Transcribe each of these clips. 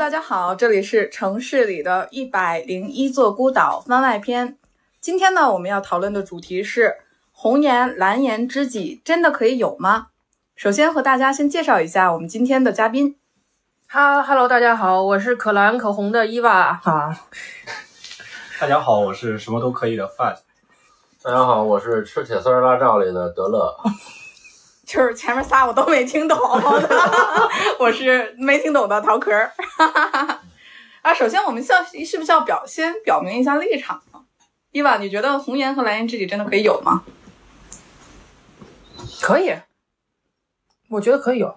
大家好，这里是城市里的一百零一座孤岛番外篇。今天呢，我们要讨论的主题是红颜蓝颜知己真的可以有吗？首先和大家先介绍一下我们今天的嘉宾。哈哈喽，大家好，我是可蓝可红的伊娃哈。大家好，我是什么都可以的范。大家好，我是吃铁丝拉罩里的德乐。就是前面仨我都没听懂，我是没听懂的桃壳。啊，首先我们需要是不是要表先表明一下立场呢？伊娃，你觉得红颜和蓝颜知己真的可以有吗？可以，我觉得可以有。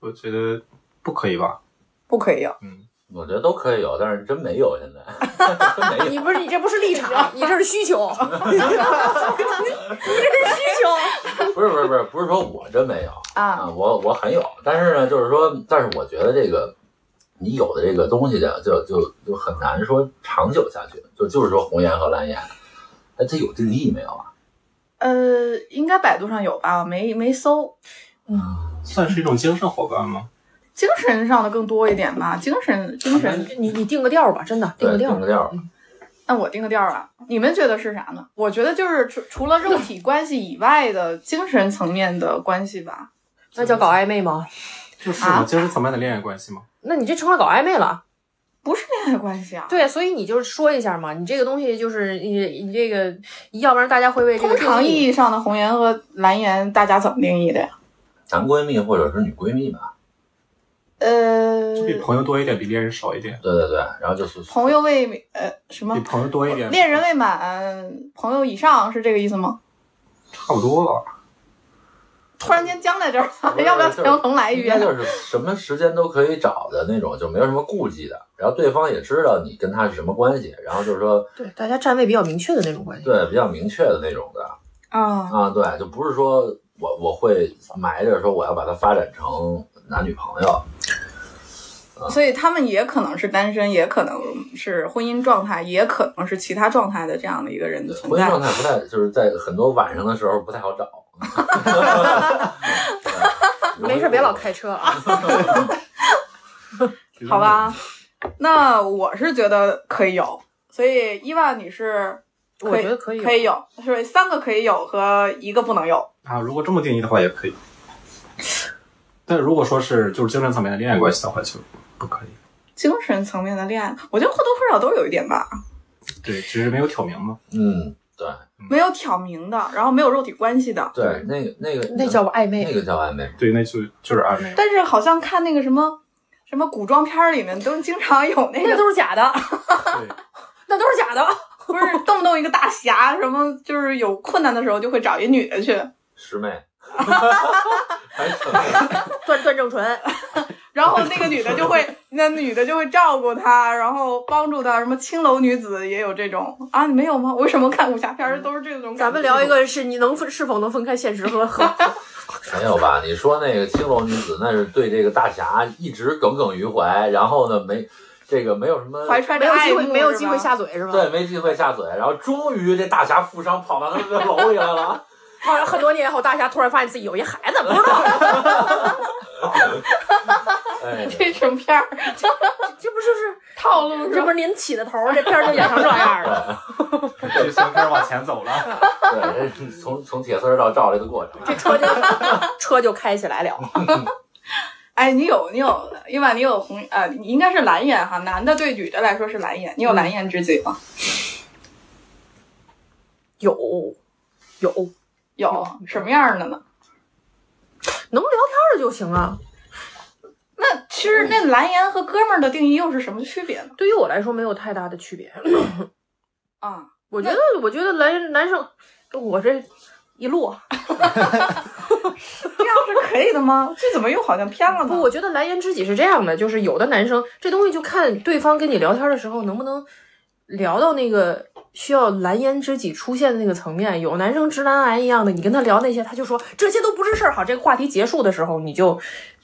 我觉得不可以吧？不可以有。嗯，我觉得都可以有，但是真没有，现在 真没有。你不是你这不是立场，你这是需求，你这是需求。不是不是不是不是说我真没有啊啊，我我很有，但是呢，就是说，但是我觉得这个你有的这个东西的，就就就很难说长久下去。就就是说红颜和蓝颜，哎，它有定义没有啊？呃，应该百度上有吧？我没没搜，嗯算是一种精神伙伴吗？精神上的更多一点吧。精神精神，你你定个调儿吧，真的定，个调儿。定个调儿。那我定个调儿啊。你们觉得是啥呢？我觉得就是除除了肉体关系以外的精神层面的关系吧。那叫搞暧昧吗？就是啊精神层面的恋爱关系吗？那你这成了搞暧昧了。不是恋爱关系啊。对，所以你就是说一下嘛，你这个东西就是你你这个，要不然大家会为这个通常意义上的红颜和蓝颜，大家怎么定义的呀？男闺蜜或者是女闺蜜吧？呃，就比朋友多一点，比恋人少一点。对对对，然后就是朋友未呃什么比朋友多一点，恋人未满，朋友以上是这个意思吗？差不多了。突然间僵在这儿了，要不要就是重重来一遍？就是什么时间都可以找的那种，就没有什么顾忌的。然后对方也知道你跟他是什么关系，然后就是说对大家站位比较明确的那种关系。对比较明确的那种的啊，啊，对，就不是说我我会埋着说我要把它发展成男女朋友，所以他们也可能是单身，也可能是婚姻状态，也可能是其他状态的这样的一个人的存在婚姻。状态不太就是在很多晚上的时候不太好找。对 没事，别老。开车啊。好吧，那我是觉得可以有，所以伊万你是可我觉得可以有可以有，是三个可以有和一个不能有。啊，如果这么定义的话，也可以。但如果说是就是精神层面的恋爱关系的话，就不可以。精神层面的恋爱，我觉得或多或少都有一点吧，对，只是没有挑明嘛。嗯，对没有挑明的，然后没有肉体关系的。对，那个那个那叫暧昧那个叫暧昧。对，那就就是暧昧。但是好像看那个什么什么古装片儿里面，都经常有那那个，都是假的，对，那都是假的。不是动不动一个大侠，什么就是有困难的时候就会找一女的去，师妹，段段正淳，然后那个女的就会，那女的就会照顾他，然后帮助他。什么青楼女子也有这种啊？你没有吗？为什么看武侠片儿都是这种？咱们聊一个是你能分是否能分开现实和和 没有吧？你说那个青楼女子，那是对这个大侠一直耿耿于怀，然后呢，没这个没有什么怀揣没有机会没有机会下嘴是吧？对，没机会下嘴，然后终于这大侠负伤跑到他们的楼里来了。好像很多年后，大侠突然发现自己有一孩子，不知道哎，这种片儿这不就是套路这不是您起的头儿，这片儿就演成这样了。就行开始往前走了。对，从从铁丝到罩这个过程。这车就车就开起来了。哎，你有你有，因为你有红呃，你应该是蓝眼哈，男的对女的来说是蓝眼，你有蓝颜知己吗？有有有什么样的呢？能聊天的就行啊。那其实那蓝颜和哥们儿的定义又是什么区别呢？对于我来说没有太大的区别。啊，我觉得，我觉得男男生，我这一摞，这样是可以的吗？这怎么又好像偏了呢？不，我觉得蓝颜知己是这样的，就是有的男生这东西就看对方跟你聊天的时候能不能聊到那个需要蓝颜知己出现的那个层面。有男生直男癌一样的，你跟他聊那些，他就说这些都不是事儿。好，这个话题结束的时候，你就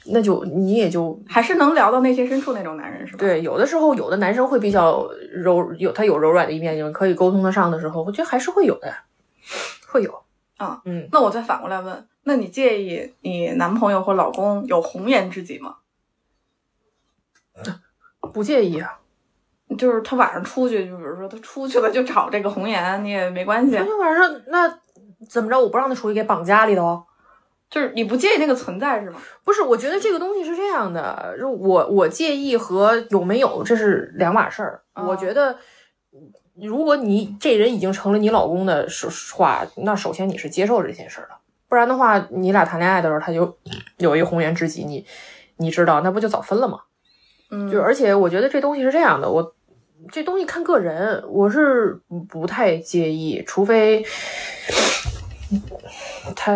那就你也就还是能聊到内心深处那种男人是吧？，对。有的时候，有的男生会比较柔，有他有柔软的一面，你们可以沟通得上的时候，我觉得还是会有的，会有。啊，嗯，那我再反过来问，那你介意你男朋友或老公有红颜知己吗？不介意啊。就是他晚上出去，就比如说他出去了就找这个红颜，你也没关系那，天晚上那怎么着？我不让他出去给绑家里头？就是你不介意那个存在是吗？不是，我觉得这个东西是这样的，就我我介意和有没有这是两码事儿。哦我觉得，如果你这人已经成了你老公的说话，那首先你是接受这件事儿的，不然的话，你俩谈恋爱的时候他就有一红颜知己，你你知道，那不就早分了吗？嗯，就而且我觉得这东西是这样的，我这东西看个人，我是不不太介意，除非他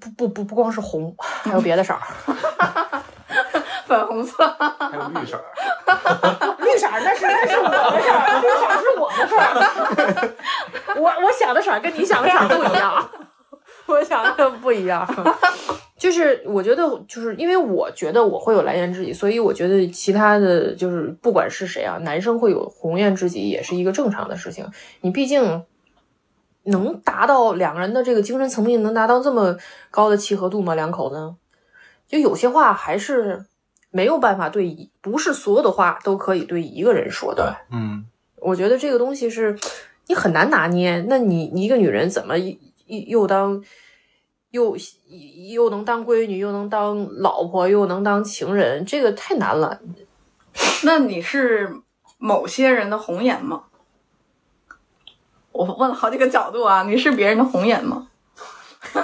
不不不不光是红，还有别的色儿。粉红色，还有绿色儿，绿色那是那是我的事儿，绿色儿是我的事儿。我我想的色儿跟你想的色儿不一样，我想的不一样。就是我觉得，就是因为我觉得我会有蓝颜知己，所以我觉得其他的就是不管是谁啊，男生会有红颜知己也是一个正常的事情。你毕竟能达到两个人的这个精神层面能达到这么高的契合度吗？两口子就有些话还是没有办法对一，不是所有的话都可以对一个人说的。嗯，我觉得这个东西是你很难拿捏。那你你一个女人怎么一一又当又又能当闺女，又能当老婆，又能当情人，这个太难了。那你是某些人的红颜吗？我问了好几个角度啊，你是别人的红颜吗？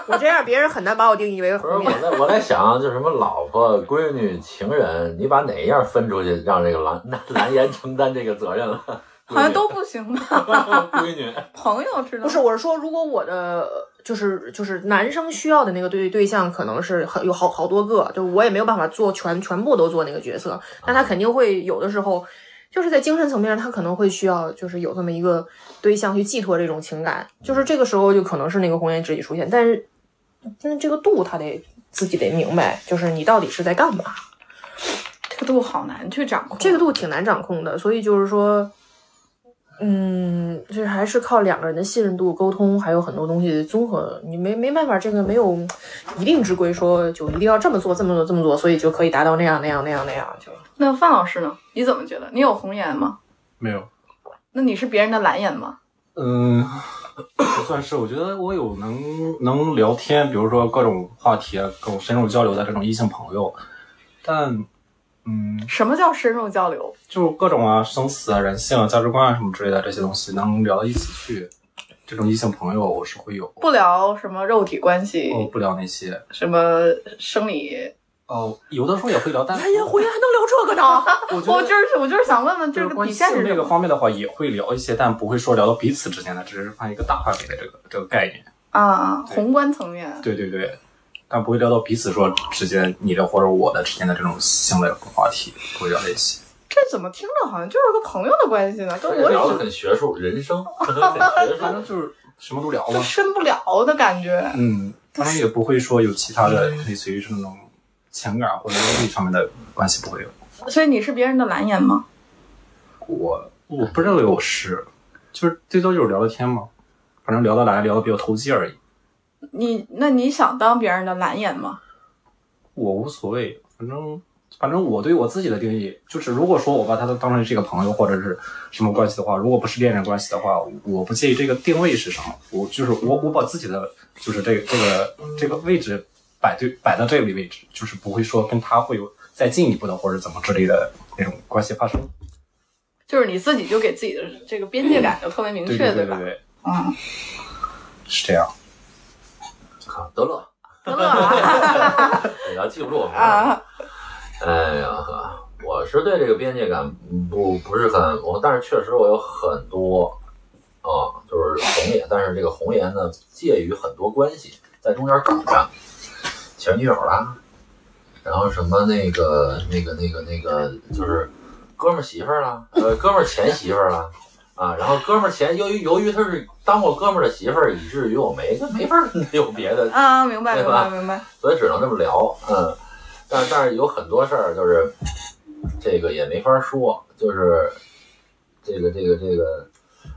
我这样，别人很难把我定义为不是红颜。我在我在想，就什么老婆、闺女、情人，你把哪一样分出去，让这个蓝蓝 蓝颜承担这个责任了？好像都不行吧？闺女，朋友知道不是，我是说，如果我的就是就是男生需要的那个对对象，可能是很有好好多个，就我也没有办法做全全部都做那个角色，但他肯定会有的时候，就是在精神层面上，他可能会需要就是有这么一个对象去寄托这种情感，就是这个时候就可能是那个红颜知己出现，但是但是这个度他得自己得明白，就是你到底是在干嘛，这个度好难去掌控。这个度挺难掌控的，所以就是说。嗯，这还是靠两个人的信任度、沟通，还有很多东西综合。你没没办法，这个没有一定之规，说就一定要这么做、这么做、这么做，所以就可以达到那样、那样、那样、那样。就那范老师呢？你怎么觉得？你有红颜吗？没有。那你是别人的蓝颜吗？嗯，不算是。我觉得我有能能聊天，比如说各种话题啊，各种深入交流的这种异性朋友，但嗯，什么叫深入交流？就各种啊，生死啊、人性啊、价值观啊什么之类的这些东西，能聊到一起去，这种异性朋友我是会有。不聊什么肉体关系，哦，不聊那些。什么生理。哦，有的时候也会聊，但哎呀，回来还能聊这个呢？我觉得我就是我就是想问问，就是这个底线是什么方面的话，也会聊一些，但不会说聊到彼此之间的，只是放一个大范围的这个这个概念。啊？宏观层面，对对对，但不会聊到彼此说之间你的或者我的之间的这种性的话题，不会聊这些。这怎么听着好像就是个朋友的关系呢？跟我聊的很学术，人生 很学术。反正就是什么都聊就嘛。深不了的感觉。嗯，当然也不会说有其他的，类似于是那种情感或者利益上面的关系不会有。所以你是别人的蓝颜吗？我我不认为我是，就是最多就是聊聊天嘛，反正聊得来，聊得比较投机而已。你那你想当别人的蓝颜吗？我无所谓，反正反正我对我自己的定义就是，如果说我把他当成是一个朋友或者是什么关系的话，如果不是恋人关系的话，我不介意这个定位是什么，我就是我我把自己的就是这个这个这个位置摆对摆到这个位置，就是不会说跟他会有再进一步的或者怎么之类的那种关系发生。就是你自己就给自己的这个边界感就特别明确，吧？对对对对对，嗯，是这样。好得了，得了啊 也要记不住我名。啊！哎呀呵，我是对这个边界感不不是很，我但是确实我有很多啊，就是红颜，但是这个红颜呢介于很多关系，在中间等着，前女友啦，然后什么那个那个那个那个就是哥们儿媳妇儿啦，呃哥们儿前媳妇儿啦。啊，然后哥们儿前由于由于他是当过哥们儿的媳妇儿，以至于我没没法有别的啊，明白明白明白。所以只能这么聊，嗯，但但是有很多事儿就是这个也没法说，就是这个这个这个，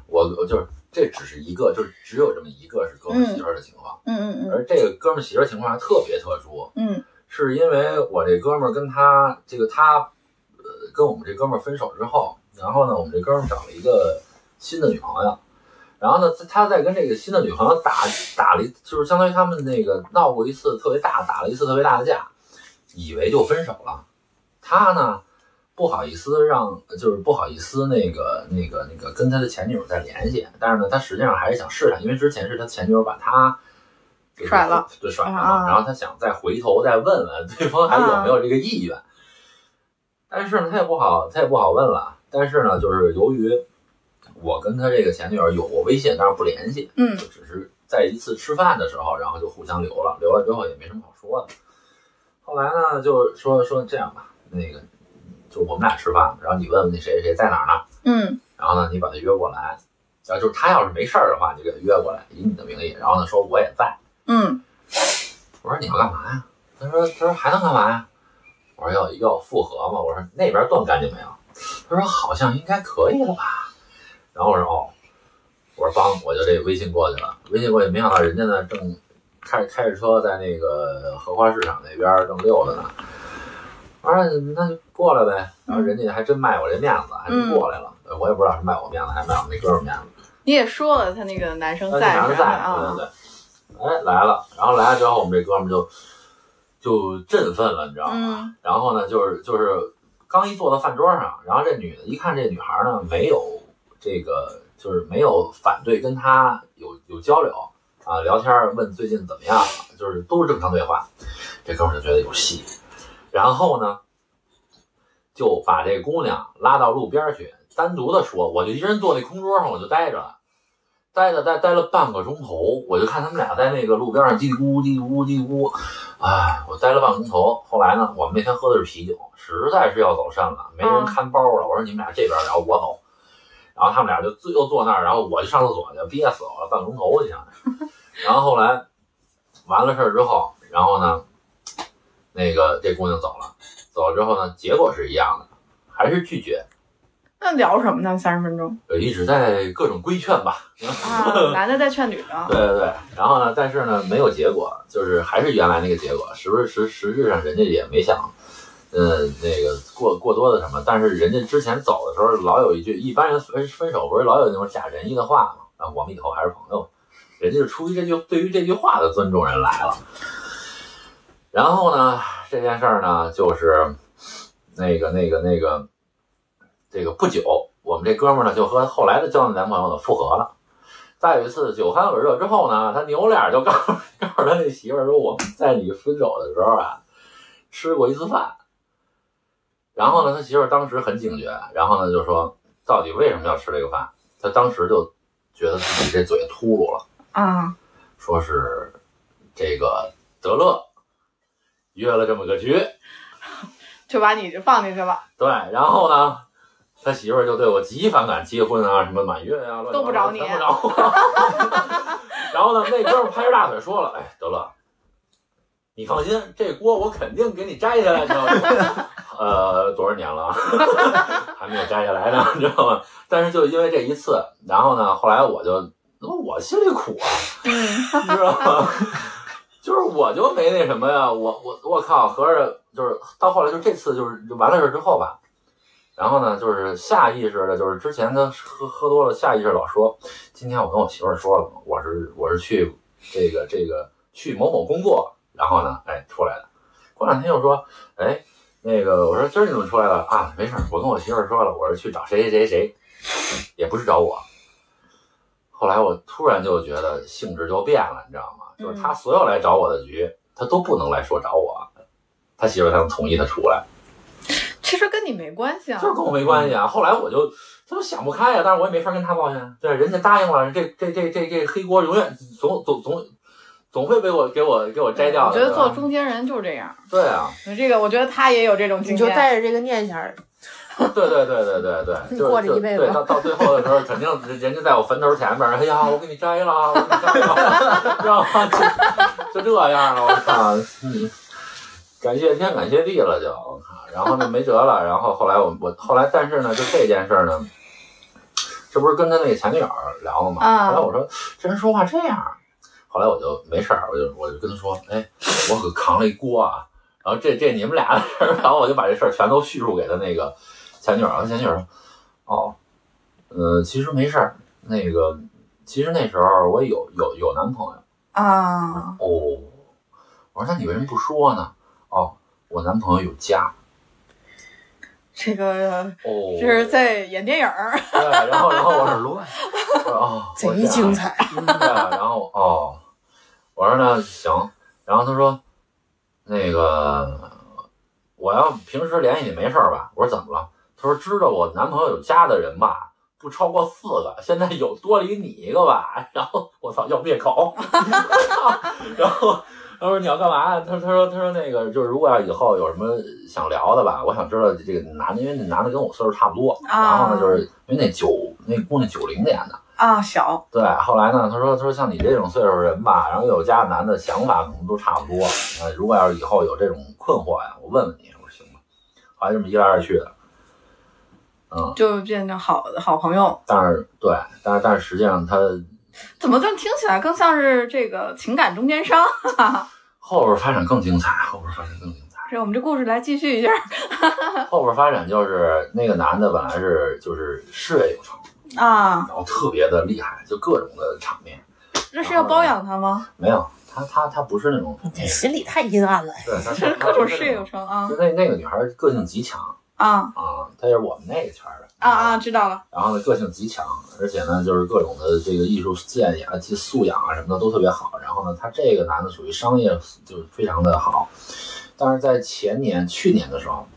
我我就是这只是一个，就是只有这么一个是哥们儿媳妇儿的情况，嗯嗯嗯而这个哥们儿媳妇儿情况还特别特殊，嗯是因为我这哥们儿跟他这个他呃跟我们这哥们儿分手之后，然后呢，我们这哥们儿找了一个新的女朋友，然后呢，他在跟这个新的女朋友打打了一，就是相当于他们那个闹过一次特别大，打了一次特别大的架，以为就分手了。他呢不好意思让，就是不好意思那个那个那个跟他的前女友再联系，但是呢，他实际上还是想试探，因为之前是他前女友把他。就是甩了，对，甩了嘛。啊然后他想再回头再问问 对方还有没有这个意愿，但是呢，他也不好，他也不好问了。但是呢，就是由于我跟他这个前女友有过微信，但是不联系，嗯就只是在一次吃饭的时候，然后就互相留了，留了之后也没什么好说的。后来呢，就说说这样吧，那个就我们俩吃饭，然后你问问那谁谁谁在哪儿呢？嗯然后呢，你把他约过来。然后就是他要是没事儿的话，你给他约过来，以你的名义。然后呢，说我也在。嗯我说你要干嘛呀？他说他说还能干嘛呀？我说要要复合嘛。我说那边断干净没有？他说好像应该可以了吧。然后我说哦，我说帮，我就这微信过去了。微信过去，没想到人家呢正开开着车在那个荷花市场那边正溜达呢。我说那就过来呗。然后人家还真卖我这面子，还真过来了。我也不知道是卖我面子还是卖我那哥们儿面子。你也说了，他那个男生在男生在，啊对对对，哎来了，然后来了之后，我们这哥们儿就就振奋了，你知道吗？嗯然后呢，就是就是刚一坐到饭桌上，然后这女的一看这女孩呢没有这个就是没有反对跟他有有交流啊，聊天问最近怎么样了，就是都是正常对话，这哥们儿就觉得有戏，然后呢就把这姑娘拉到路边去，单独的说，我就一人坐那空桌上我就待着了。待着待待了半个钟头，我就看他们俩在那个路边上嘀嘀咕咕嘀嘀咕咕嘀嘀咕咕，哎，我待了半个钟头。后来呢，我们那天喝的是啤酒，实在是要走肾了，没人看包了。我说你们俩这边聊，我走。然后他们俩就自又坐那儿，然后我就上厕所去，憋死我了，半个钟头就想。然后后来完了事儿之后，然后呢，那个这姑娘走了，走了之后呢，结果是一样的，还是拒绝，那聊什么呢？三十分钟呃一直在各种规劝吧。啊，男的在劝女的，对对对，然后呢，但是呢，没有结果，就是还是原来那个结果。实不实实质上人家也没想，嗯，那个过过多的什么。但是人家之前走的时候，老有一句，一般人分分手不是老有那种假仁义的话吗？啊，我们以后还是朋友。人家是出于这句对于这句话的尊重，人来了。然后呢，这件事儿呢，就是那个那个那个，这个不久，我们这哥们儿呢就和后来的交的男朋友呢复合了。再有一次酒酣耳热之后呢，他扭脸就告诉 告诉他那媳妇儿说：“我们在你分手的时候啊，吃过一次饭。”然后呢，他媳妇儿当时很警觉，然后呢就说：“到底为什么要吃这个饭？”他当时就觉得自己这嘴秃噜了，啊，说是这个德乐约了这么个局，就把你就放进去了，对，然后呢，他媳妇儿就对我极反感，结婚啊，什么满月啊，乱七八糟都不找你全不找我。然后呢，那哥们儿拍着大腿说了：“哎，德乐，你放心，这锅我肯定给你摘下来，你知道吗？呃，多少年了，还没有摘下来呢，你 知道吗？但是就因为这一次，然后呢，后来我就，那我心里苦啊，嗯，你 知道吗？就是我就没那什么呀，我我我靠，合着就是到后来就这次就是就完了事之后吧，然后呢，就是下意识的，就是之前他喝喝多了，下意识老说，今天我跟我媳妇儿说了，我是我是去这个这个去某某工作，然后呢，哎出来的，过两天又说，哎那个我说今儿你怎么出来了啊？没事，我跟我媳妇儿说了，我是去找谁谁谁谁，也不是找我。后来我突然就觉得性质就变了，你知道吗？就是他所有来找我的局，他都不能来说找我，他媳妇儿才能同意他出来。其实跟你没关系啊就是，跟我没关系啊。后来我就他就想不开呀、但是我也没法跟他抱怨。对，人家答应了，这这这这这黑锅永远总总总总会被我给我给我摘掉的。我觉得做中间人就是这样，对啊，这个我觉得他也有这种经你就，带着这个念想，对对对对对对，就是过这一辈子对，到到最后的时候，肯定人家在我坟头前面，哎呀，我给你摘了，我给你摘了，知道吗？就就这样了，我靠，嗯，感谢天感谢地了就，我靠，然后呢没辙了，然后后来我我后来，但是呢，就这件事呢，这不是跟他那个前女友聊了吗？啊后来我说这人说话这样，后来我就没事儿，我就我就跟他说，哎，我可扛了一锅啊。然后这这你们俩的事儿，然后我就把这事儿全都叙述给他那个前女友，前女友说，哦，呃，其实没事儿，那个，其实那时候我有有有男朋友。啊，哦，我说那你为什么不说呢？哦，我男朋友有家。这个哦，这是在演电影儿。对，然后然后我说乱，贼精彩。对，然后哦，我说那行，然后他说那个我要平时联系你没事吧？我说怎么了？他说知道我男朋友有家的人吧，不超过四个，现在有多了你一个吧？然后我操，要灭口，然后。他说你要干嘛？他他说他说那个就是如果要以后有什么想聊的吧，我想知道这个男的，因为那男的跟我岁数差不多，然后呢就是因为那九那姑娘九零年的，啊，小对，后来呢，他说他说像你这种岁数人吧，然后有家的男的想法可能都差不多。呃，如果要是以后有这种困惑呀，我问问你。我说行吗。后来这么一来二去的，嗯，就变成好好朋友。但是对，但是但是实际上他怎么更听起来更像是这个情感中间商？后边发展更精彩，后边发展更精彩。这我们这故事来继续一下 后边发展就是那个男的本来是就是事业有成，啊。然后特别的厉害，就各种的场面。那是要包养他吗？没有，他他他不是那种，这心里太阴暗了。对，他 是各种事业有成啊就那那个女孩个性极强啊啊，她也是我们那个圈的啊啊！知道了然后呢，个性极强，而且呢，就是各种的这个艺术建议啊、及素养啊什么的都特别好。然后呢，他这个男的属于商业就是非常的好，但是在前年、去年的时候，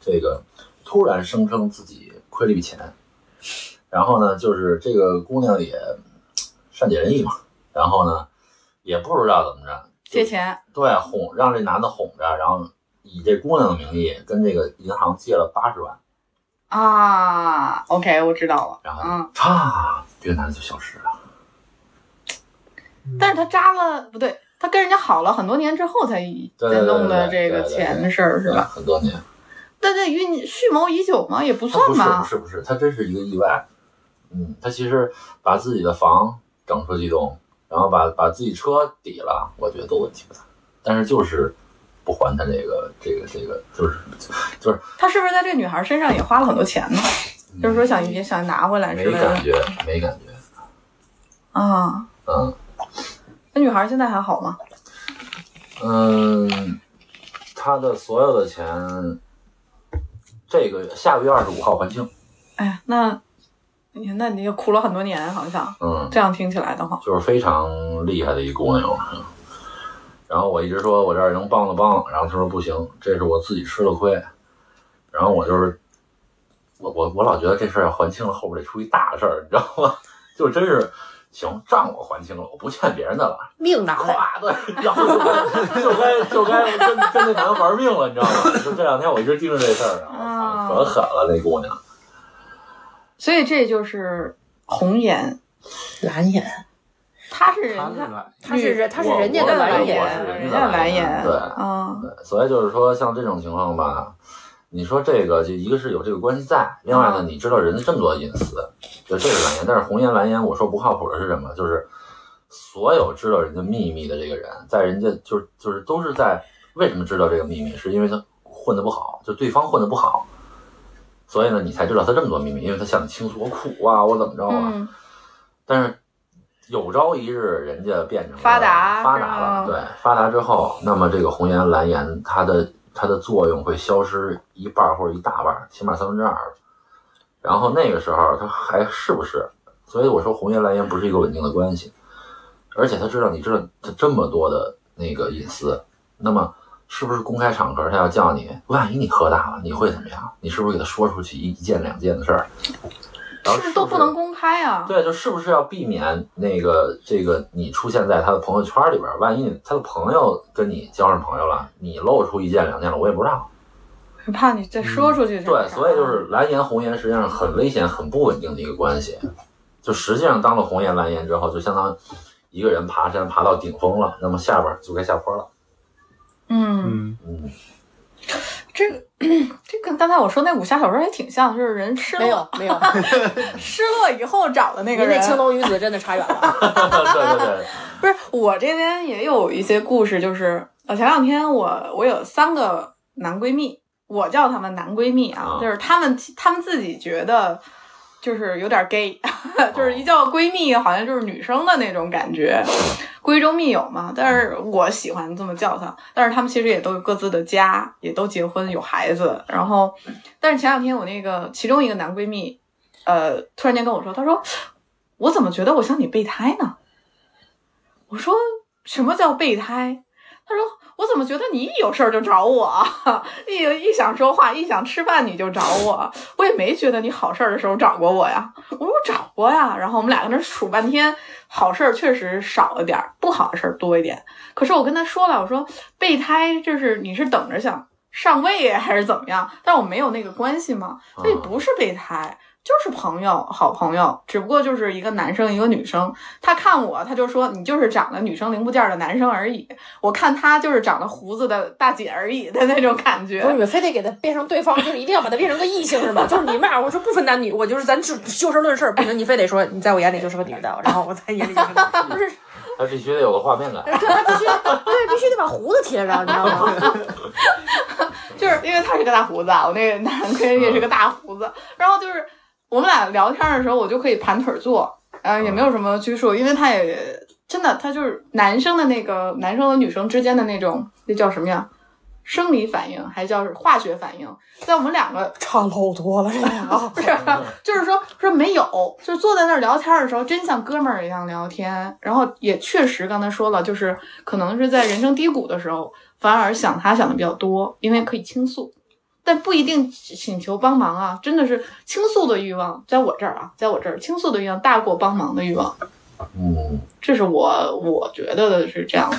这个突然声称自己亏了一笔钱，然后呢，就是这个姑娘也善解人意嘛，然后呢，也不知道怎么着借钱对哄让这男的哄着，然后以这姑娘的名义跟这个银行借了八十万。啊。OK，我知道了。然后嗯，嚓，这个男的就消失了。但是他扎了不对，他跟人家好了很多年之后才对才弄的这个钱的事儿是吧？很多年，但这预蓄谋已久吗？也不算吧不。是不是，他真是一个意外。嗯，他其实把自己的房整出几栋，然后把把自己车抵了，我觉得都问题不大。但是就是不还他这个这个这个，就是就是他是不是在这个女孩身上也花了很多钱呢？就是说想也想拿回来没感觉，没感觉。啊。嗯那女孩现在还好吗？嗯，她的所有的钱，这个月下个月二十五号还清。哎呀，那你那你也苦了很多年，好像嗯，这样听起来的话，就是非常厉害的一姑娘。嗯然后我一直说我这儿能帮的帮，然后她说不行，这是我自己吃了亏。然后我就是我我我老觉得这事儿要还清了，后边得出一大事儿，你知道吗？就真是行，账我还清了，我不欠别人的了。命拿来，咵，对，然后 就该就该就该跟跟那男的玩命了，你知道吗？就这两天我一直盯着这事儿啊啊，可狠了那姑娘。所以这就是红颜，蓝眼，他是人家他是他是人，他是人家的蓝眼，人家的蓝眼，对嗯，对，所以就是说，像这种情况吧，你说这个就一个是有这个关系在，另外呢，你知道人家这么多隐私，就这是蓝颜。但是红颜蓝颜，我说不靠谱的是什么？就是所有知道人家秘密的这个人，在人家就是就是都是在为什么知道这个秘密？是因为他混得不好，就对方混得不好，所以呢，你才知道他这么多秘密，因为他向你倾诉我苦啊，我怎么着啊。嗯，但是有朝一日人家变成了发达发达了，吗对，发达之后，那么这个红颜蓝颜它的它的作用会消失一半或者一大半，起码三分之二。然后那个时候他还是不是？所以我说红颜蓝颜不是一个稳定的关系，而且他知道你知道他这么多的那个隐私，那么是不是公开场合他要叫你，万一你喝大了，你会怎么样？你是不是给他说出去一一件两件的事儿？然后是不是都不能公开啊？对，就是不是要避免那个这个你出现在他的朋友圈里边，万一他的朋友跟你交上朋友了，你露出一件两件了，我也不知道。怕你再说出去。对，所以就是蓝颜红颜实际上很危险、很不稳定的一个关系。就实际上当了红颜蓝颜之后，就相当于一个人爬山爬到顶峰了，那么下边就该下坡了。嗯，这个 这跟刚才我说那武侠小说也挺像，就是人失没有落没有，失落以后找的那个人。您那青龙女子真的差远了。对对对，不是我这边也有一些故事，就是呃前两天我我有三个男闺蜜，我叫他们男闺蜜啊，啊。就是他们他们自己觉得就是有点 gay，就是一叫闺蜜好像就是女生的那种感觉，闺中密友嘛。但是我喜欢这么叫他，但是他们其实也都有各自的家，也都结婚有孩子。然后，但是前两天我那个其中一个男闺蜜，呃，突然间跟我说，他说我怎么觉得我像你备胎呢？我说什么叫备胎？他说我怎么觉得你一有事儿就找我啊，一一想说话，一想吃饭你就找我，我也没觉得你好事儿的时候找过我呀。我说我找过呀，然后我们俩搁那数半天，好事儿确实少了点儿，不好的事儿多一点。可是我跟他说了，我说备胎就是你是等着想上位还是怎么样？但我没有那个关系嘛，所以不是备胎。就是朋友，好朋友，只不过就是一个男生，一个女生。他看我，他就说你就是长了女生零部件的男生而已。我看他就是长了胡子的大姐而已的那种感觉不。是你们非得给他变成对方，就是一定要把他变成个异性是吧？就是你们俩，我说不分男女，我就是咱就就事论事，不行，你非得说你在我眼里就是个女的，然后我在眼里就是个，不是，他必须得有个画面感。对他必须对必须得把胡子贴上，你知道吗？就是因为他是个大胡子啊，我那个男闺蜜是个大胡子，然后就是我们俩聊天的时候，我就可以盘腿坐，呃，也没有什么拘束，因为他也真的，他就是男生的那个男生和女生之间的那种，那叫什么呀？生理反应还叫化学反应，在我们两个 差老多了，这俩不 是，就是说说没有，就是坐在那儿聊天的时候，真像哥们儿一样聊天。然后也确实刚才说了，就是可能是在人生低谷的时候，反而想他想的比较多，因为可以倾诉，但不一定请求帮忙啊。真的是倾诉的欲望，在我这儿啊，在我这儿倾诉的欲望大过帮忙的欲望，嗯，这是我我觉得的是这样的。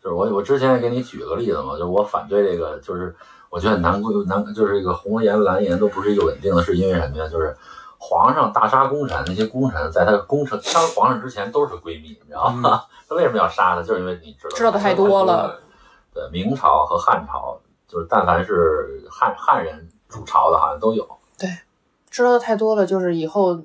就是我我之前也给你举个例子嘛，就是我反对这个，就是我觉得南归南就是这个红颜蓝颜都不是一个稳定的，是因为什么呀？就是皇上大杀功臣，那些功臣在他功臣当皇上之前都是闺蜜，你知道吗？他为什么要杀他？就是因为你知道知道的太多了。对，明朝和汉朝，就是但凡是汉汉人主朝的，好像都有。对知道的太多了，就是以后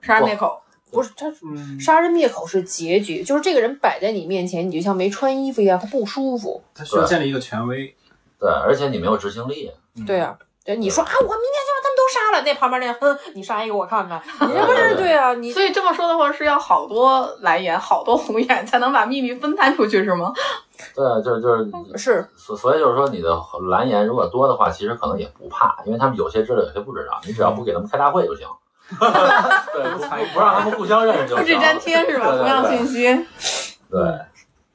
杀人灭口，不是他嗯，杀人灭口是结局，就是这个人摆在你面前，你就像没穿衣服一样，他不舒服。他需要建立一个权威。对，而且你没有执行力。对啊，对你说啊，我明天就把他们都杀了，那旁边那哼，你杀一个我看看，你这不是对啊？你所以这么说的话，是要好多蓝颜、好多红眼才能把秘密分摊出去，是吗？对，就是就是是所所以就是说，你的蓝颜如果多的话，其实可能也不怕，因为他们有些知道，有些不知道，你只要不给他们开大会就行。对，不不不让他们互相认识就行。复制粘贴是吧？对对同样对信息。对，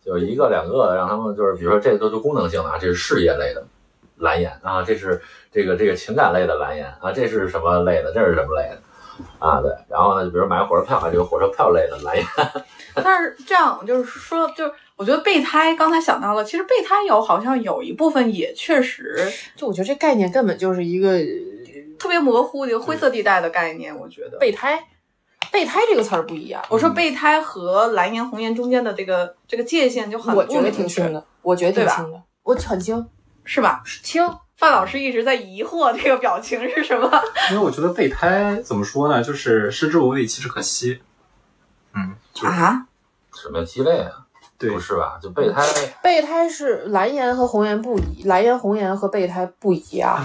就一个两个的，让他们就是，比如说这个都是功能性的啊，这是事业类的蓝颜啊，这是这个这个情感类的蓝颜啊，这是什么类的，这是什么类的啊？对，然后呢，就比如买火车票啊，这个火车票类的蓝颜，但是这样就是说，就是我觉得备胎刚才想到了，其实备胎有好像有一部分也确实就我觉得这概念根本就是一个特别模糊的一个灰色地带的概念。我觉得，备胎，备胎这个词儿不一样，我说备胎和蓝颜红颜中间的这个这个界限就很我觉得挺清的，我觉得挺对吧清的，我很清是吧？清。范老师一直在疑惑这个表情是什么？因为我觉得备胎怎么说呢，就是食之无味，弃之可惜。嗯，就是啊？什么鸡肋啊？对不是吧？就备胎，备胎是蓝颜和红颜不一，蓝颜红颜和备胎不一样。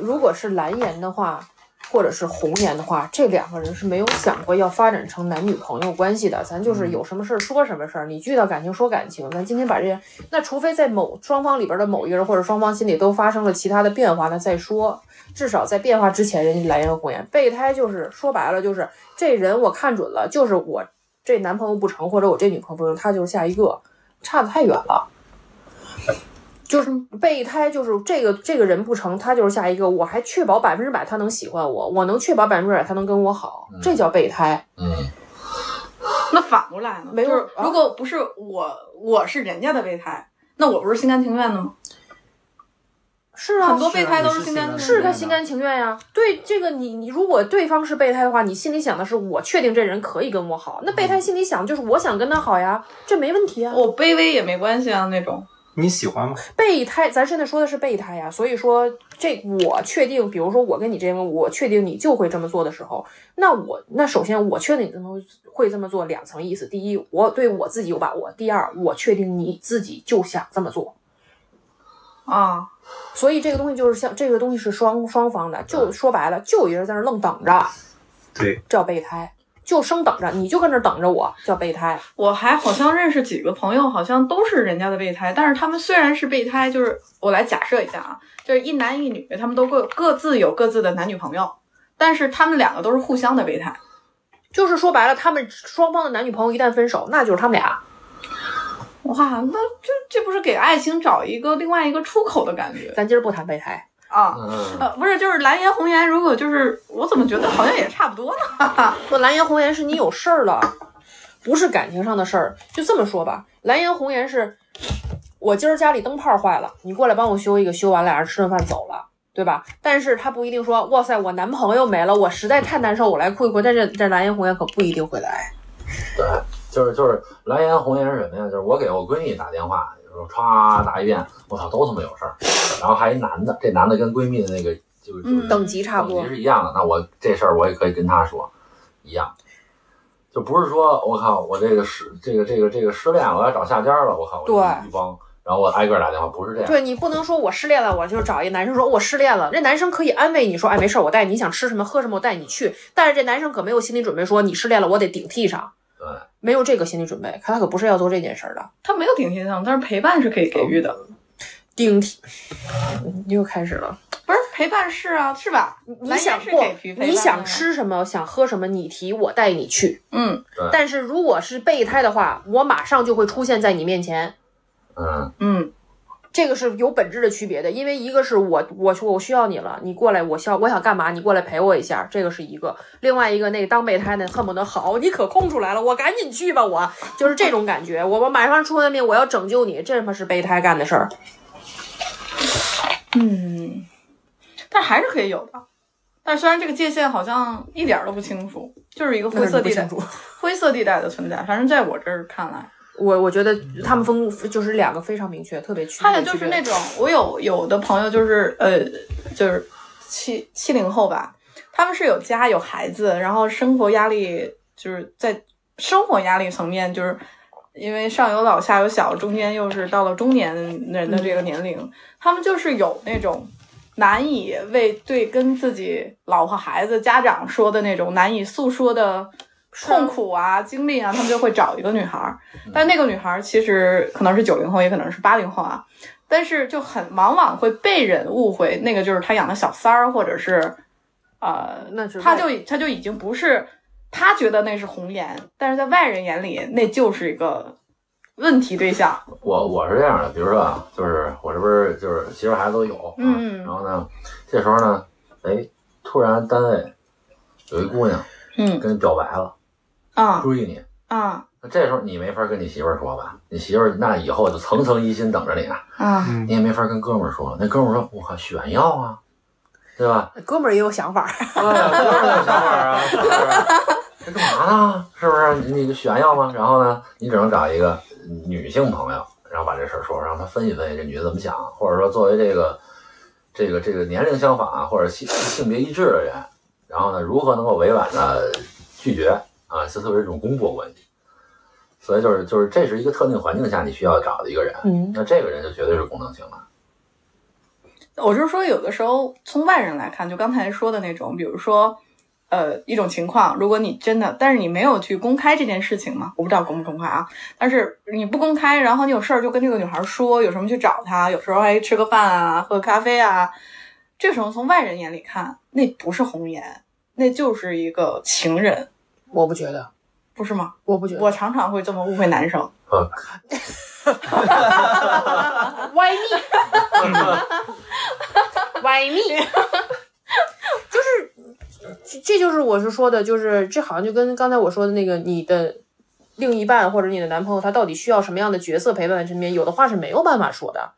如果是蓝颜的话，或者是红颜的话，这两个人是没有想过要发展成男女朋友关系的。咱就是有什么事儿说什么事儿，你遇到感情说感情。咱今天把这些，那除非在某双方里边的某一个人或者双方心里都发生了其他的变化，那再说。至少在变化之前，人家蓝颜红颜。备胎就是说白了，就是这人我看准了，就是我这男朋友不成，或者我这女朋友不成，他就是下一个，差的太远了。就是备胎，就是这个这个人不成，他就是下一个。我还确保百分之百他能喜欢我，我能确保百分之百他能跟我好，这叫备胎。嗯，那反过来呢？没有就是啊如果不是我，我是人家的备胎，那我不是心甘情愿的吗？是啊，很多备胎都是心甘情愿。是他心甘情愿呀。对这个你你如果对方是备胎的话，你心里想的是我确定这人可以跟我好，那备胎心里想就是我想跟他好呀，这没问题啊。我卑微也没关系啊，那种。你喜欢吗？备胎，咱现在说的是备胎呀，所以说这我确定，比如说我跟你这样，我确定你就会这么做的时候，那我那首先我确定你这么会这么做，两层意思：第一，我对我自己有把握；第二，我确定你自己就想这么做。啊，所以这个东西就是像这个东西是双双方的，就说白了，就有一人在那愣等着，对，叫备胎，就生等着，你就跟那等着我，叫备胎。我还好像认识几个朋友，好像都是人家的备胎，但是他们虽然是备胎，就是我来假设一下啊，就是一男一女，他们都各各自有各自的男女朋友，但是他们两个都是互相的备胎。就是说白了，他们双方的男女朋友一旦分手，那就是他们俩。哇，那这这不是给爱情找一个另外一个出口的感觉咱今儿不谈备胎，啊？嗯，呃，不是，就是蓝颜红颜，如果就是我怎么觉得好像也差不多呢？不，蓝颜红颜是你有事儿了，不是感情上的事儿。就这么说吧，蓝颜红颜是我今儿家里灯泡坏了，你过来帮我修一个，修完俩人吃顿饭走了。对吧？但是他不一定说，哇塞，我男朋友没了，我实在太难受，我来哭一哭。但是这蓝颜红颜可不一定会来。对，就是就是蓝颜红颜是什么呀？就是我给我闺蜜打电话，有时候歘打一遍，我操，都他妈有事儿。然后还一男的，这男的跟闺蜜的那个就就是嗯等级差不多等级是一样的。那我这事儿我也可以跟他说，一样。就不是说我靠，我这个失这个这个这个失恋了，我要找下家了，我靠，我对一帮，然后我挨个打电话，不是这样。对你不能说我失恋了，我就找一男生说我失恋了，那男生可以安慰你说，哎，没事儿，我带你，你想吃什么喝什么，我带你去。但是这男生可没有心理准备，说你失恋了，我得顶替上，对，没有这个心理准备，他可不是要做这件事儿的。他没有顶天象，但是陪伴是可以给予的。顶替，嗯又开始了。不是陪伴是啊，是吧？你想不给陪伴的你想吃什么，想喝什么，你提，我带你去。嗯但是如果是备胎的话，我马上就会出现在你面前。嗯，嗯这个是有本质的区别的，因为一个是我我说我需要你了，你过来，我需要我想干嘛，你过来陪我一下，这个是一个；另外一个那个当备胎的恨不得好，你可空出来了，我赶紧去吧，我就是这种感觉，我我马上出人命，我要拯救你，这他妈是备胎干的事儿。嗯，但还是可以有的。但是虽然这个界限好像一点儿都不清楚，就是一个灰色地带。灰色地带的存在。反正在我这儿看来，我我觉得他们分就是两个非常明确，特别区别。还有就是那种，我有有的朋友就是呃，就是七七零后吧，他们是有家有孩子，然后生活压力就是在生活压力层面，就是因为上有老下有小，中间又是到了中年人的这个年龄，他们就是有那种难以为对跟自己老婆孩子家长说的那种难以诉说的。痛苦啊，经历啊，他们就会找一个女孩儿，但那个女孩儿其实可能是九零后，也可能是八零后啊，但是就很往往会被人误会，那个就是他养的小三儿，或者是，呃，那是他就他就已经不是他觉得那是红颜，但是在外人眼里那就是一个问题对象。我我是这样的，比如说啊，就是我这不是就是媳妇儿孩子都有，啊嗯。然后呢，这时候呢，哎，突然单位有一姑娘嗯。跟你表白了，啊追你，啊那这时候你没法跟你媳妇儿说吧？你媳妇儿那以后就层层疑心等着你呢，你也没法跟哥们儿说。那哥们儿说：“我靠，炫耀啊，对吧？哥们儿也有想法，啊，哥们儿有想法啊，是不是？这干嘛呢？是不是？你你炫耀吗？然后呢，你只能找一个女性朋友，然后把这事儿说，让她分析分析这女的怎么想，或者说作为这个这个这个年龄相仿啊，或者性性别一致的人，然后呢，如何能够委婉的拒绝啊？就特别是这种工作关系。所以就是就是这是一个特定环境下你需要找的一个人，嗯，那这个人就绝对是功能性了。我是说，有的时候从外人来看，就刚才说的那种，比如说，呃，一种情况，如果你真的，但是你没有去公开这件事情嘛，我不知道公不公开啊，但是你不公开，然后你有事儿就跟这个女孩说，有什么去找她，有时候还吃个饭啊，喝个咖啡啊，这时候从外人眼里看，那不是红颜，那就是一个情人，我不觉得，不是吗？我不觉得，我常常会这么误会男生。歪 蜜，歪蜜，就是这这就是我是说的，就是这好像就跟刚才我说的那个你的另一半或者你的男朋友，他到底需要什么样的角色陪伴在身边，有的话是没有办法说的。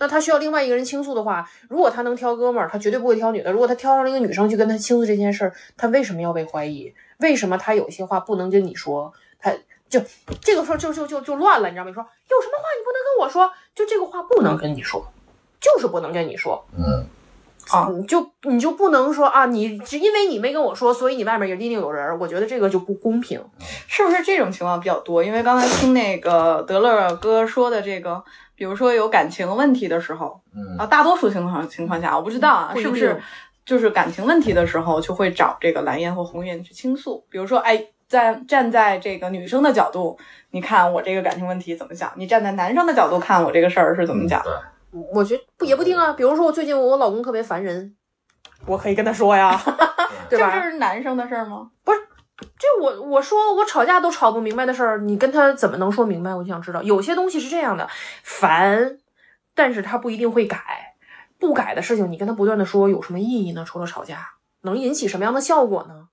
那他需要另外一个人倾诉的话，如果他能挑哥们儿，他绝对不会挑女的。如果他挑上了一个女生去跟他倾诉这件事儿，他为什么要被怀疑？为什么他有些话不能跟你说？他就这个时候就就就就乱了，你知道吗？你说有什么话你不能跟我说？就这个话不能跟你说，就是不能跟你说。嗯，啊你就你就不能说啊，你只因为你没跟我说，所以你外面也一定有人。我觉得这个就不公平。是不是这种情况比较多？因为刚才听那个德勒哥说的这个，比如说有感情问题的时候啊，嗯，大多数情况情况下，我不知道啊，是不是就是感情问题的时候，就会找这个蓝颜或红颜去倾诉。比如说，哎，站站在这个女生的角度，你看我这个感情问题怎么想？你站在男生的角度看我这个事儿是怎么讲？对，我觉得不也不定啊。比如说我最近我老公特别烦人，我可以跟他说呀，对这吧？是男生的事儿吗？不是这我我说我吵架都吵不明白的事儿，你跟他怎么能说明白？我就想知道，有些东西是这样的，烦，但是他不一定会改，不改的事情，你跟他不断的说有什么意义呢？除了吵架，能引起什么样的效果呢？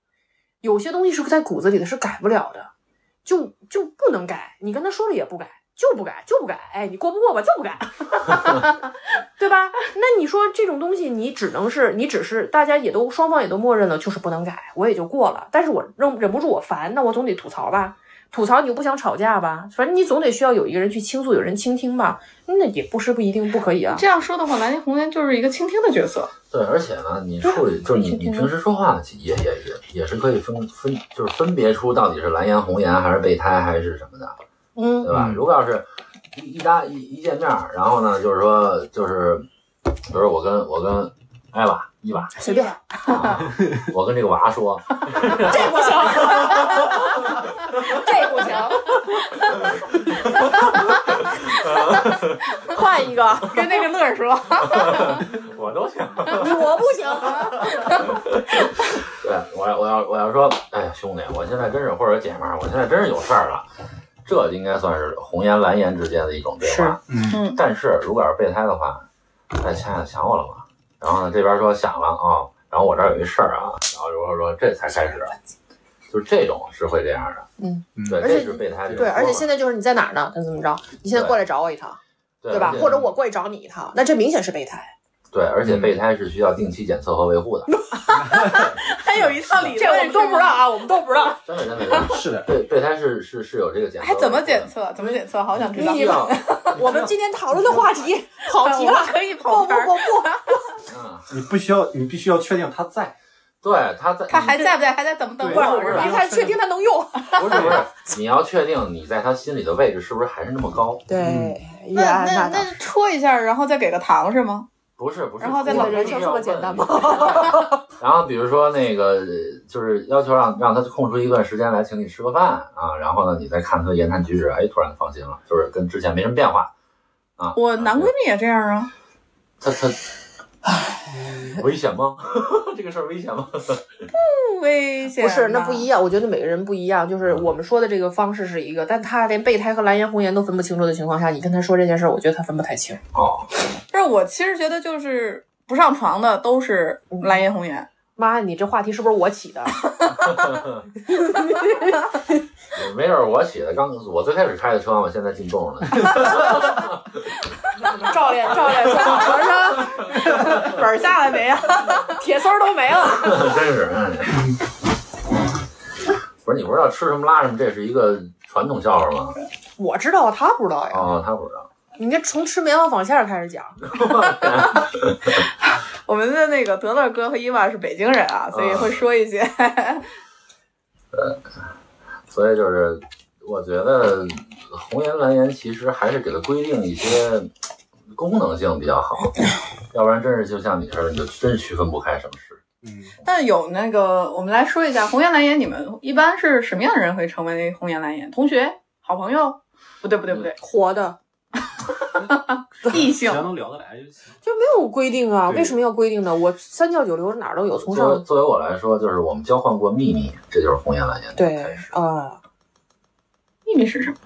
有些东西是在骨子里的，是改不了的，就就不能改。你跟他说了也不改，就不改，就不改。哎，你过不过吧，就不改，对吧？那你说这种东西，你只能是你只是大家也都双方也都默认了，就是不能改，我也就过了。但是我忍忍不住我烦，那我总得吐槽吧。吐槽你又不想吵架吧？反正你总得需要有一个人去倾诉，有人倾听吧。那也不是不一定不可以啊。这样说的话，蓝颜红颜就是一个倾听的角色。对，而且呢，你处理就是你你平时说话呢，也也也也是可以分分，就是分别出到底是蓝颜红颜还是备胎还是什么的，嗯对吧？嗯如果要是一一搭一一见面，然后呢，就是说就是，比如说我跟我跟艾娃伊娃，随便，啊我跟这个娃说，这不行，这不行，换一个，跟那个乐儿说，我都行。我不行。对我要我要我要说，哎呀兄弟，我现在真是或者姐们儿，我现在真是有事儿了。这应该算是红颜蓝颜之间的一种对话。嗯但是如果要是备胎的话，哎，想想想我了吗？然后呢，这边说想了啊、然后我这儿有一事儿啊，然后如果说这才开始，就是这种是会这样的。嗯对，而且这是备胎这种对，而且现在就是你在哪儿呢？他怎么着？你现在过来找我一趟，对对吧？或者我过去找你一趟，那这明显是备胎。对，而且备胎是需要定期检测和维护的 还有一套理论，这我们都不知道啊，我们都不知道。真的真的真的。是的，备备胎是是是有这个检测，还怎么检？测？怎么检测？好想知道。我们今天讨论的话题跑题了，可以跑圈儿。不不不，嗯，你不需要，你必须要确定他在。对，他在他还在不在？还在等不等对我？是吧备？胎确定他能用。不是不是，你要确定你在他心里的位置是不是还是那么高？对，那，那那戳一下，然后再给个糖是吗？不是不是，然后再我你人生这么简单吗？然后比如说那个就是要求让让他空出一段时间来请你吃个饭啊，然后呢你再看他的言谈举止，哎，突然放心了，就是跟之前没什么变化啊。我男闺蜜也这样啊。他他，危险吗？这个事儿危险吗？不危险，不是，那不一样。我觉得每个人不一样，就是我们说的这个方式是一个，但他连备胎和蓝颜红颜都分不清楚的情况下，你跟他说这件事儿，我觉得他分不太清。哦，不是，我其实觉得就是不上床的都是蓝颜红颜。妈，你这话题是不是我起的？没准儿我起的，刚我最开始开的车，我现在进洞了。照 练照练，说好了本儿下来没啊？铁丝儿都没了。真是，哎不是你不知道吃什么拉什么，这是一个传统笑话吗？我知道，他不知道呀。哦，他不知道。你这从吃棉花纺线开始讲，我们的那个德乐哥和伊娃是北京人啊，所以会说一些。所以就是，我觉得红颜蓝颜其实还是给它规定一些功能性比较好，要不然真是就像你似的，你就真区分不开什么是。嗯，但有那个，我们来说一下红颜蓝颜，你们一般是什么样的人会成为红颜蓝颜？同学、好朋友？不对，不对，不对，活的 异性。只要能聊得来就行。就没有规定啊？对为什么要规定呢？我三教九流哪儿都有，从上作为作为我来说，就是我们交换过秘密，这就是红颜蓝颜的对开始。啊，秘密是什么？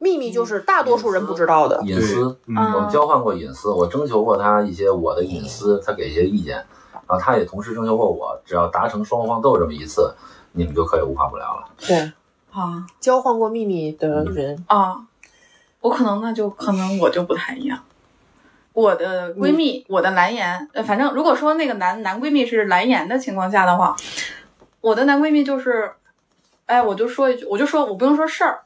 秘密就是大多数人不知道的。隐私，嗯啊我们交换过隐私，我征求过他一些我的隐私，他给一些意见，然后他也同时征求过我，只要达成双方都有这么一次，你们就可以无话不聊了。对，啊交换过秘密的人，啊，我可能那就可能我就不太一样。我的闺蜜，我的蓝颜，呃，反正如果说那个男男闺蜜是蓝颜的情况下的话，我的男闺蜜就是，哎，我就说一句，我就说我不用说事儿，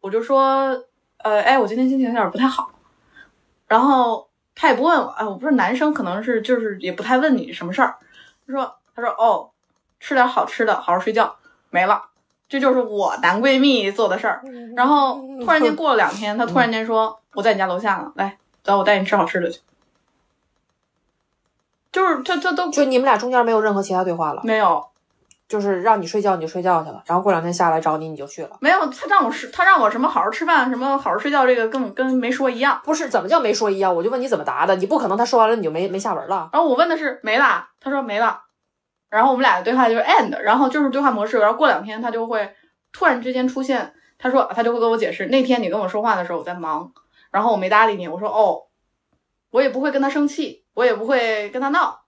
我就说，呃，哎，我今天心情有点不太好，然后他也不问我，哎，我不是男生，可能是就是也不太问你什么事儿。他说他说哦，吃点好吃的，好好睡觉，没了。这就是我男闺蜜做的事儿。然后突然间过了两天，他突然间说我在你家楼下了，来走，我带你吃好吃的去。就是他他都就你们俩中间没有任何其他对话了，没有就是让你睡觉你就睡觉去了，然后过两天下来找你你就去了。没有，他让我是他让我什么好好吃饭，什么好好睡觉，这个跟跟没说一样。不是怎么叫没说一样？我就问你怎么答的，你不可能他说完了你就没没下文了。然后我问的是没啦，他说没了。然后我们俩的对话就是 end，然后就是对话模式。然后过两天他就会突然之间出现，他说他就会跟我解释，那天你跟我说话的时候我在忙，然后我没搭理你。我说哦，我也不会跟他生气，我也不会跟他闹。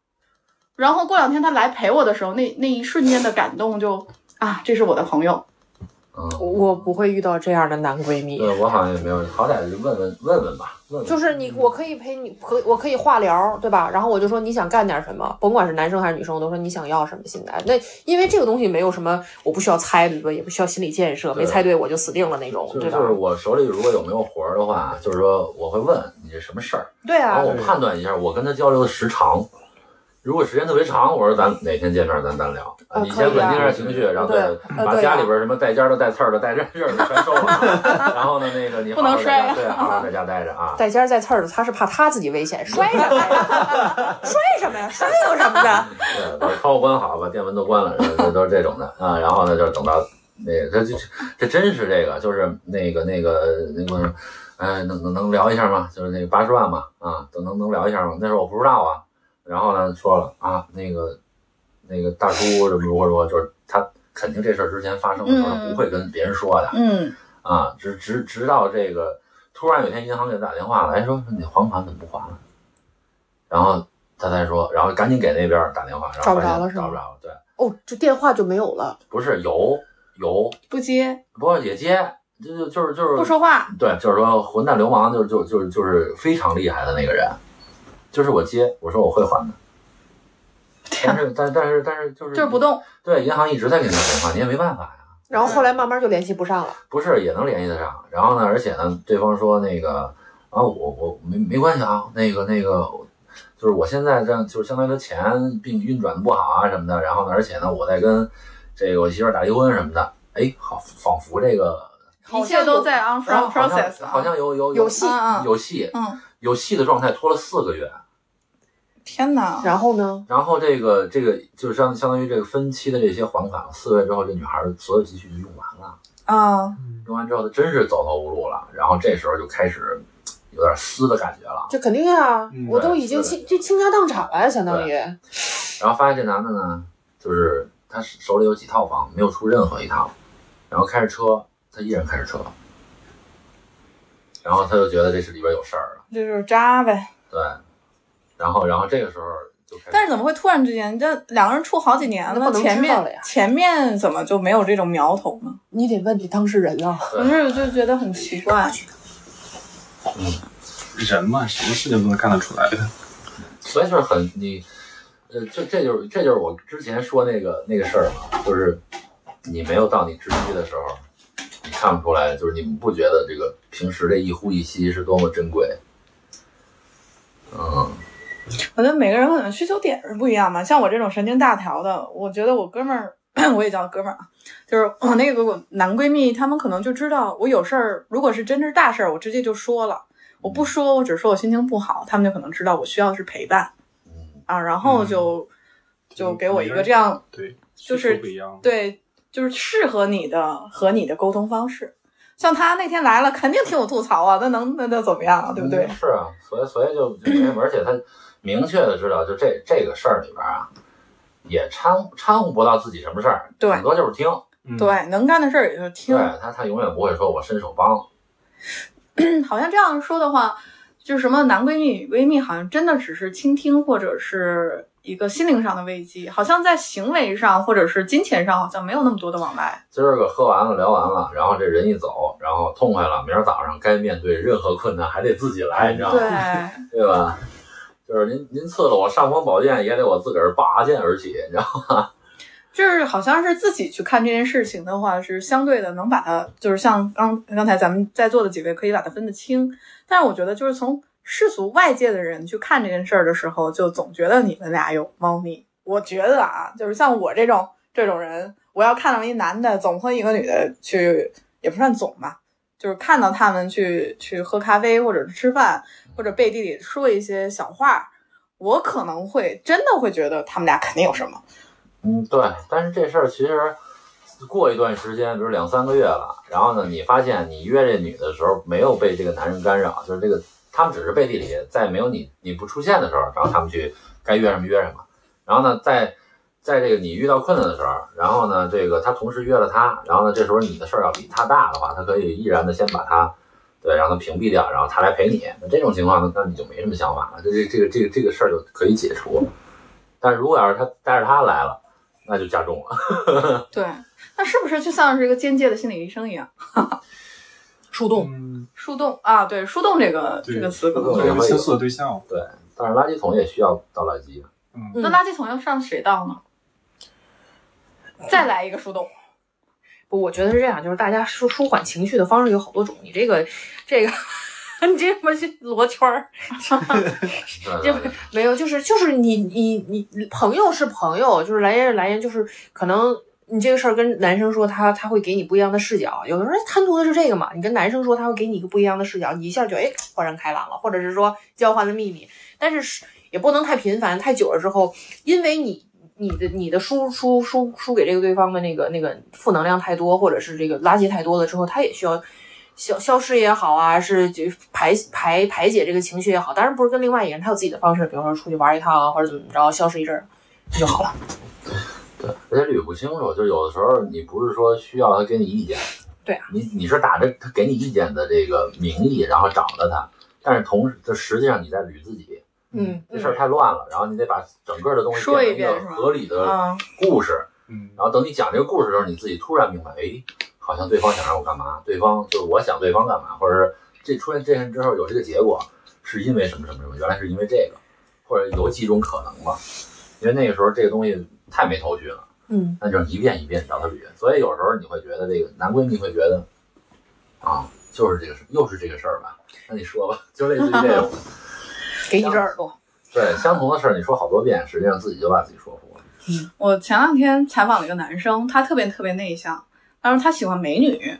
然后过两天他来陪我的时候，那那一瞬间的感动就啊，这是我的朋友。嗯，我不会遇到这样的男闺蜜。对我好像也没有，好歹就问问问问吧，问问。就是你，我可以陪你，可我可以化疗，对吧？然后我就说你想干点什么，甭管是男生还是女生，我都说你想要什么。现在那因为这个东西没有什么，我不需要猜，对吧？也不需要心理建设，没猜对我就死定了那种，对吧？就就是我手里如果有没有活儿的话，就是说我会问你这什么事儿，对啊然后，我判断一下我跟他交流的时长。如果时间特别长，我说咱哪天见面咱单聊，呃你先稳定一下情绪，然后再把家里边什么带尖儿的、带刺儿的、带针儿的全收了，然后呢，那个你好不能摔对，好好在家待着啊。带尖儿带刺儿的，他是怕他自己危险，摔什么呀？摔什么呀？摔有什么的？对，把窗户关好，把电门都关了，这都是这种的啊。然后呢，就是等到那个，这这这真是这个，就是那个那个那个，哎，能能能聊一下吗？就是那个八十万嘛，啊，都能能聊一下吗？那时候我不知道啊。然后呢，说了啊，那个那个大叔如何如何，就是他肯定这事儿之前发生的时候嗯不会跟别人说的嗯，啊，直直直到这个突然有一天银行给他打电话来说，说你还款怎么不还了？然后他才说，然后赶紧给那边打电话，然后找不着了是吗找不着了，对。哦，这电话就没有了。不是有有，不接不过也接，就就就是就是不说话，对，就是说混蛋流氓，就是就就是就是非常厉害的那个人，就是我接，我说我会还的，但是但但是但是就是就是不动。对，银行一直在给你打电话，你也没办法呀，然后后来慢慢就联系不上了。不是也能联系得上，然后呢，而且呢，对方说那个啊，我我没没关系啊，那个那个。就是我现在这样，就是相当于钱并运转的不好啊什么的，然后呢，而且呢，我在跟这个我媳妇打离婚什么的，哎，好，仿佛这个一切都在 on 啊 from 好像 process 好像有有有戏。有戏。嗯，有戏的状态拖了四个月，天哪！然后呢？然后这个这个就是相相当于这个分期的这些还款，四个月之后，这女孩所有积蓄就用完了，啊，用完之后她真是走投无路了，然后这时候就开始有点撕的感觉了，这肯定啊、嗯我都已经倾就倾家荡产了，相当于。然后发现这男的呢，就是他手里有几套房，没有出任何一套，然后开着车，他依然开着车，然后他就觉得这是里边有事儿了，这就是渣呗。对，然后然后这个时候就开始，但是怎么会突然之间，这两个人处好几年那不能前知道了呀面前面怎么就没有这种苗头呢？你得问你当事人啊。我是就觉得很奇怪。人嘛，什么事情都能干得出来的。所以就是很你，呃，这这就是这就是我之前说那个那个事儿嘛，就是你没有到你知区的时候，你看不出来，就是你们不觉得这个平时这一呼一吸是多么珍贵。嗯，我觉得每个人可能需求点是不一样嘛。像我这种神经大条的，我觉得我哥们儿，我也叫哥们儿啊，就是我 那个我男闺蜜，他们可能就知道我有事儿，如果是真是大事儿，我直接就说了。我不说，我只说我心情不好，他们就可能知道我需要的是陪伴嗯啊，然后就、就给我一个这样对，就是不一样。对，就是适合你的和你的沟通方式。像他那天来了，肯定听我吐槽啊，那能那那怎么样啊？对不对？嗯是啊，所以所以就就，而且他明确的知道，就这这个事儿里边啊，也掺掺和不到自己什么事儿，对顶多就是听。嗯，对，能干的事儿也就听对。他，他永远不会说我伸手帮。好像这样说的话，就是什么男闺蜜、女闺蜜，好像真的只是倾听，或者是一个心灵上的慰藉，好像在行为上或者是金钱上，好像没有那么多的往来。今儿个喝完了聊完了，然后这人一走，然后痛快了，明儿早上该面对任何困难还得自己来，你知道对吗？，对吧？就是您您赐了我尚方宝剑，也得我自个儿拔剑而起，你知道吗？就是好像是自己去看这件事情的话，是相对的能把它，就是像刚刚才咱们在座的几位可以把它分得清。但是我觉得，就是从世俗外界的人去看这件事儿的时候，就总觉得你们俩有猫腻。我觉得啊，就是像我这种这种人，我要看到一男的总和一个女的去，也不算总吧，就是看到他们去去喝咖啡，或者吃饭，或者背地里说一些小话，我可能会真的会觉得他们俩肯定有什么。嗯，对。但是这事儿其实过一段时间，比如两三个月了，然后呢，你发现你约这女的时候没有被这个男人干扰，就是这个他们只是背地里在没有你你不出现的时候，然后他们去该约什么约什么。然后呢，在在这个你遇到困难的时候，然后呢，这个他同时约了他，然后呢，这时候你的事儿要比他大的话，他可以毅然的先把他对让他屏蔽掉，然后他来陪你。那这种情况呢，那你就没什么想法了，这这这个这个这个事儿就可以解除。但如果要是他带着他来了，那就加重了。对，那是不是就像是一个间接的心理医生一样？树洞，嗯，树洞啊，对，树洞这个这个词可能树洞会有个倾诉的对象，对，但是垃圾桶也需要倒垃圾。嗯，嗯那垃圾桶要上谁倒呢？再来一个树洞，不，我觉得是这样，就是大家舒舒缓情绪的方式有好多种。你这个，这个，你这什么是罗圈儿？这对对对没有，就是就是你你你朋友是朋友，就是来言是来言，就是可能你这个事儿跟男生说他他会给你不一样的视角，有的人贪图的是这个嘛，你跟男生说他会给你一个不一样的视角，你一下就哎豁然开朗了，或者是说交换了秘密，但是是也不能太频繁，太久了之后，因为你。你的你的输输输输给这个对方的那个那个负能量太多，或者是这个垃圾太多了之后，他也需要消消失也好啊，是就排排排解这个情绪也好，当然不是跟另外一个人，他有自己的方式，比如说出去玩一趟啊，或者怎么着，消失一阵儿就好了。对，而且捋不清楚，就是有的时候你不是说需要他给你意见，对啊，你你是打着他给你意见的这个名义，然后找的他，但是同时，这实际上你在捋自己，嗯，这事儿太乱了，然后你得把整个的东西说一变成一遍是吧个合理的嗯故事，嗯，然后等你讲这个故事的时候，你自己突然明白，哎，好像对方想让我干嘛，对方就是我想对方干嘛，或者是这出现这件事之后有这个结果，是因为什么什么什么，原来是因为这个，或者有几种可能嘛，因为那个时候这个东西太没头绪了。嗯，那就是一遍一遍找他捋，所以有时候你会觉得这个男闺蜜会觉得，啊，就是这个事，又是这个事儿吧？那你说吧，就类似于这种，给你只耳朵。对，相同的事儿你说好多遍，实际上自己就把自己说服了。嗯我前两天采访了一个男生，他特别特别内向，但是他喜欢美女。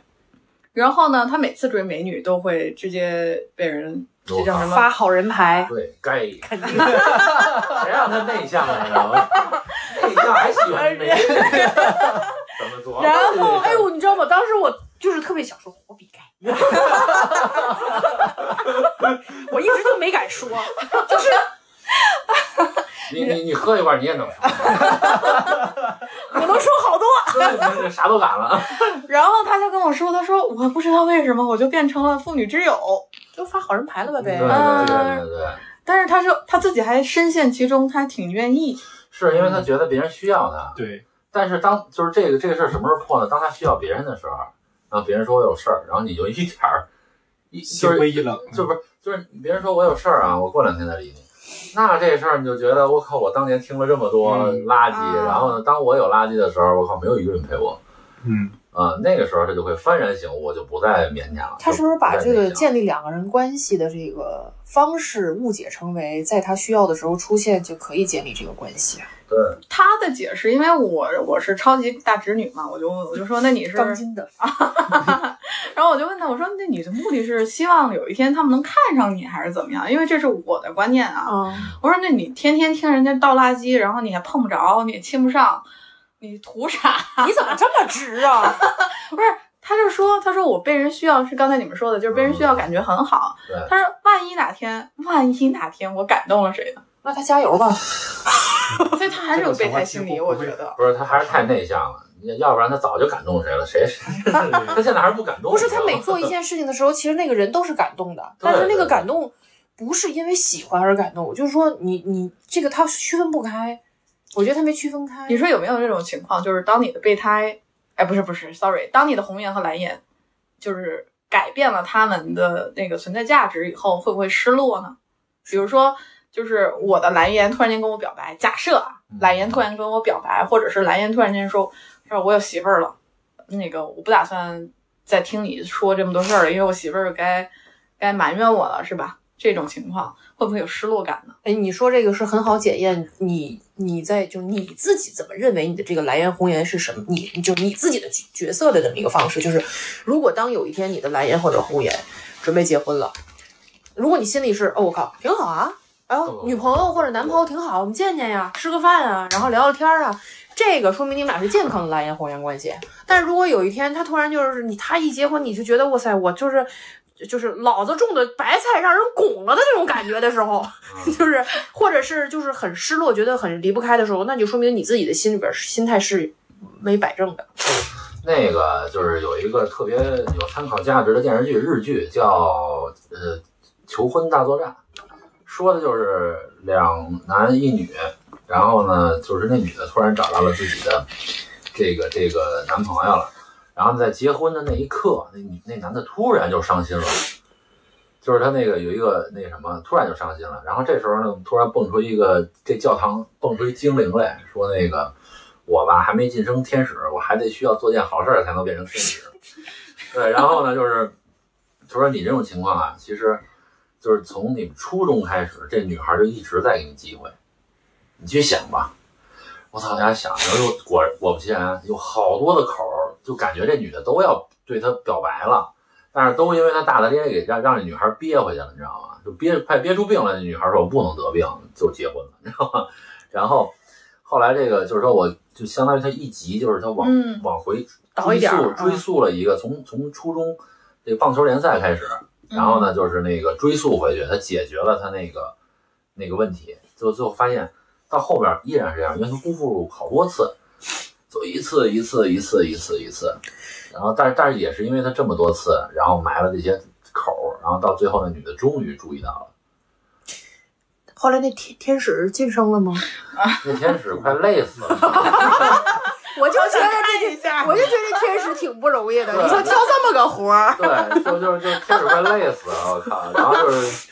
然后呢，他每次追美女都会直接被人这叫什么？发好人牌，对，该肯定。谁让他内向来着？内向还喜欢美女，怎么做？然后，哎呦，你知道吗？当时我就是特别想说我比该，我一直都没敢说，就是你你你喝一罐你也能说，我能说好多。啥都敢了。然后他就跟我说，他说我不知道为什么我就变成了妇女之友，就发好人牌了吧呗。对对对对对，但是他说他自己还深陷其中，他还挺愿意。是因为他觉得别人需要他，对，但是当就是这个这个事儿什么时候破呢？当他需要别人的时候，然后别人说我有事儿，然后你就一点儿一心就是灰意冷，就不是就是别人说我有事儿啊，我过两天再理你。那这事儿你就觉得我靠，我当年听了这么多嗯垃圾，啊然后呢，当我有垃圾的时候，我靠，没有一个人陪我。嗯，啊、那个时候他就会幡然醒悟，我就不再勉强了。他是不是把这个建立两个人关系的这个方式误解成为在他需要的时候出现就可以建立这个关系啊？对他的解释，因为我我是超级大直女嘛，我就我就说那你是，钢筋的，然后我就问他，我说那你的目的是希望有一天他们能看上你，还是怎么样？因为这是我的观念啊。嗯，我说那你天天听人家倒垃圾，然后你还碰不着，你也亲不上，你图啥？你怎么这么直啊？不是，他就说，他说我被人需要是刚才你们说的，就是被人需要，感觉很好。对他说万一哪天，万一哪天我感动了谁呢？那他加油吧。所以他还是有备胎心理，我觉得。不是他还是太内向了，要不然他早就感动谁了，谁谁他现在还是不感动。不是他每做一件事情的时候，其实那个人都是感动的，但是那个感动不是因为喜欢而感动，就是说你你这个他区分不开，我觉得他没区分开。你说有没有这种情况，就是当你的备胎，哎，不是不是，sorry，当你的红颜和蓝颜，就是改变了他们的那个存在价值以后，会不会失落呢？比如说，就是我的蓝颜突然间跟我表白，假设啊，蓝颜突然跟我表白，或者是蓝颜突然间说，说我有媳妇儿了，那个我不打算再听你说这么多事儿了，因为我媳妇儿该该埋怨我了，是吧？这种情况，会不会有失落感呢？哎，你说这个是很好检验你你在就是你自己怎么认为你的这个蓝颜红颜是什么？你就你自己的角角色的这么一个方式，就是如果当有一天你的蓝颜或者红颜准备结婚了，如果你心里是哦我靠挺好啊，然后女朋友或者男朋友挺好，我们见见呀，吃个饭啊，然后聊聊天啊。这个说明你们俩是健康的蓝颜红颜关系，但是如果有一天他突然就是你，他一结婚你就觉得哇塞，我就是就是老子种的白菜让人拱了的那种感觉的时候，就是或者是就是很失落，觉得很离不开的时候，那就说明你自己的心里边心态是没摆正的。那个就是有一个特别有参考价值的电视剧，日剧叫呃《求婚大作战》，说的就是两男一女。然后呢，就是那女的突然找到了自己的这个这个男朋友了，然后在结婚的那一刻，那女那男的突然就伤心了，就是他那个有一个那什么，突然就伤心了。然后这时候呢，突然蹦出一个这教堂蹦出一精灵来说：“那个我吧还没晋升天使，我还得需要做件好事才能变成天使。”对，然后呢，就是他说你这种情况啊，其实就是从你们初中开始，这女孩就一直在给你机会。你去想吧，我操！大家想，然后果果不其然，有好多的口，就感觉这女的都要对他表白了，但是都因为他大大咧咧给让让这女孩憋回去了，你知道吗？就憋快憋出病了。那女孩说：“我不能得病，就结婚了。”你知道吗？然后后来这个就是说，我就相当于他一集，就是他往往回追溯追溯了一个从从初中这个棒球联赛开始，然后呢就是那个追溯回去，他解决了他那个那个问题，就最后发现。到后边依然是这样，因为他辜负好多次，就一次一次一次一次一次，然后但是但是也是因为他这么多次，然后埋了这些口，然后到最后那女的终于注意到了。后来那天天使晋升了吗？那天使快累死了。我就觉得这，我就觉得天使挺不容易的。你说挑这么个活儿，对，就就就天使快累死了，我靠！然后就是。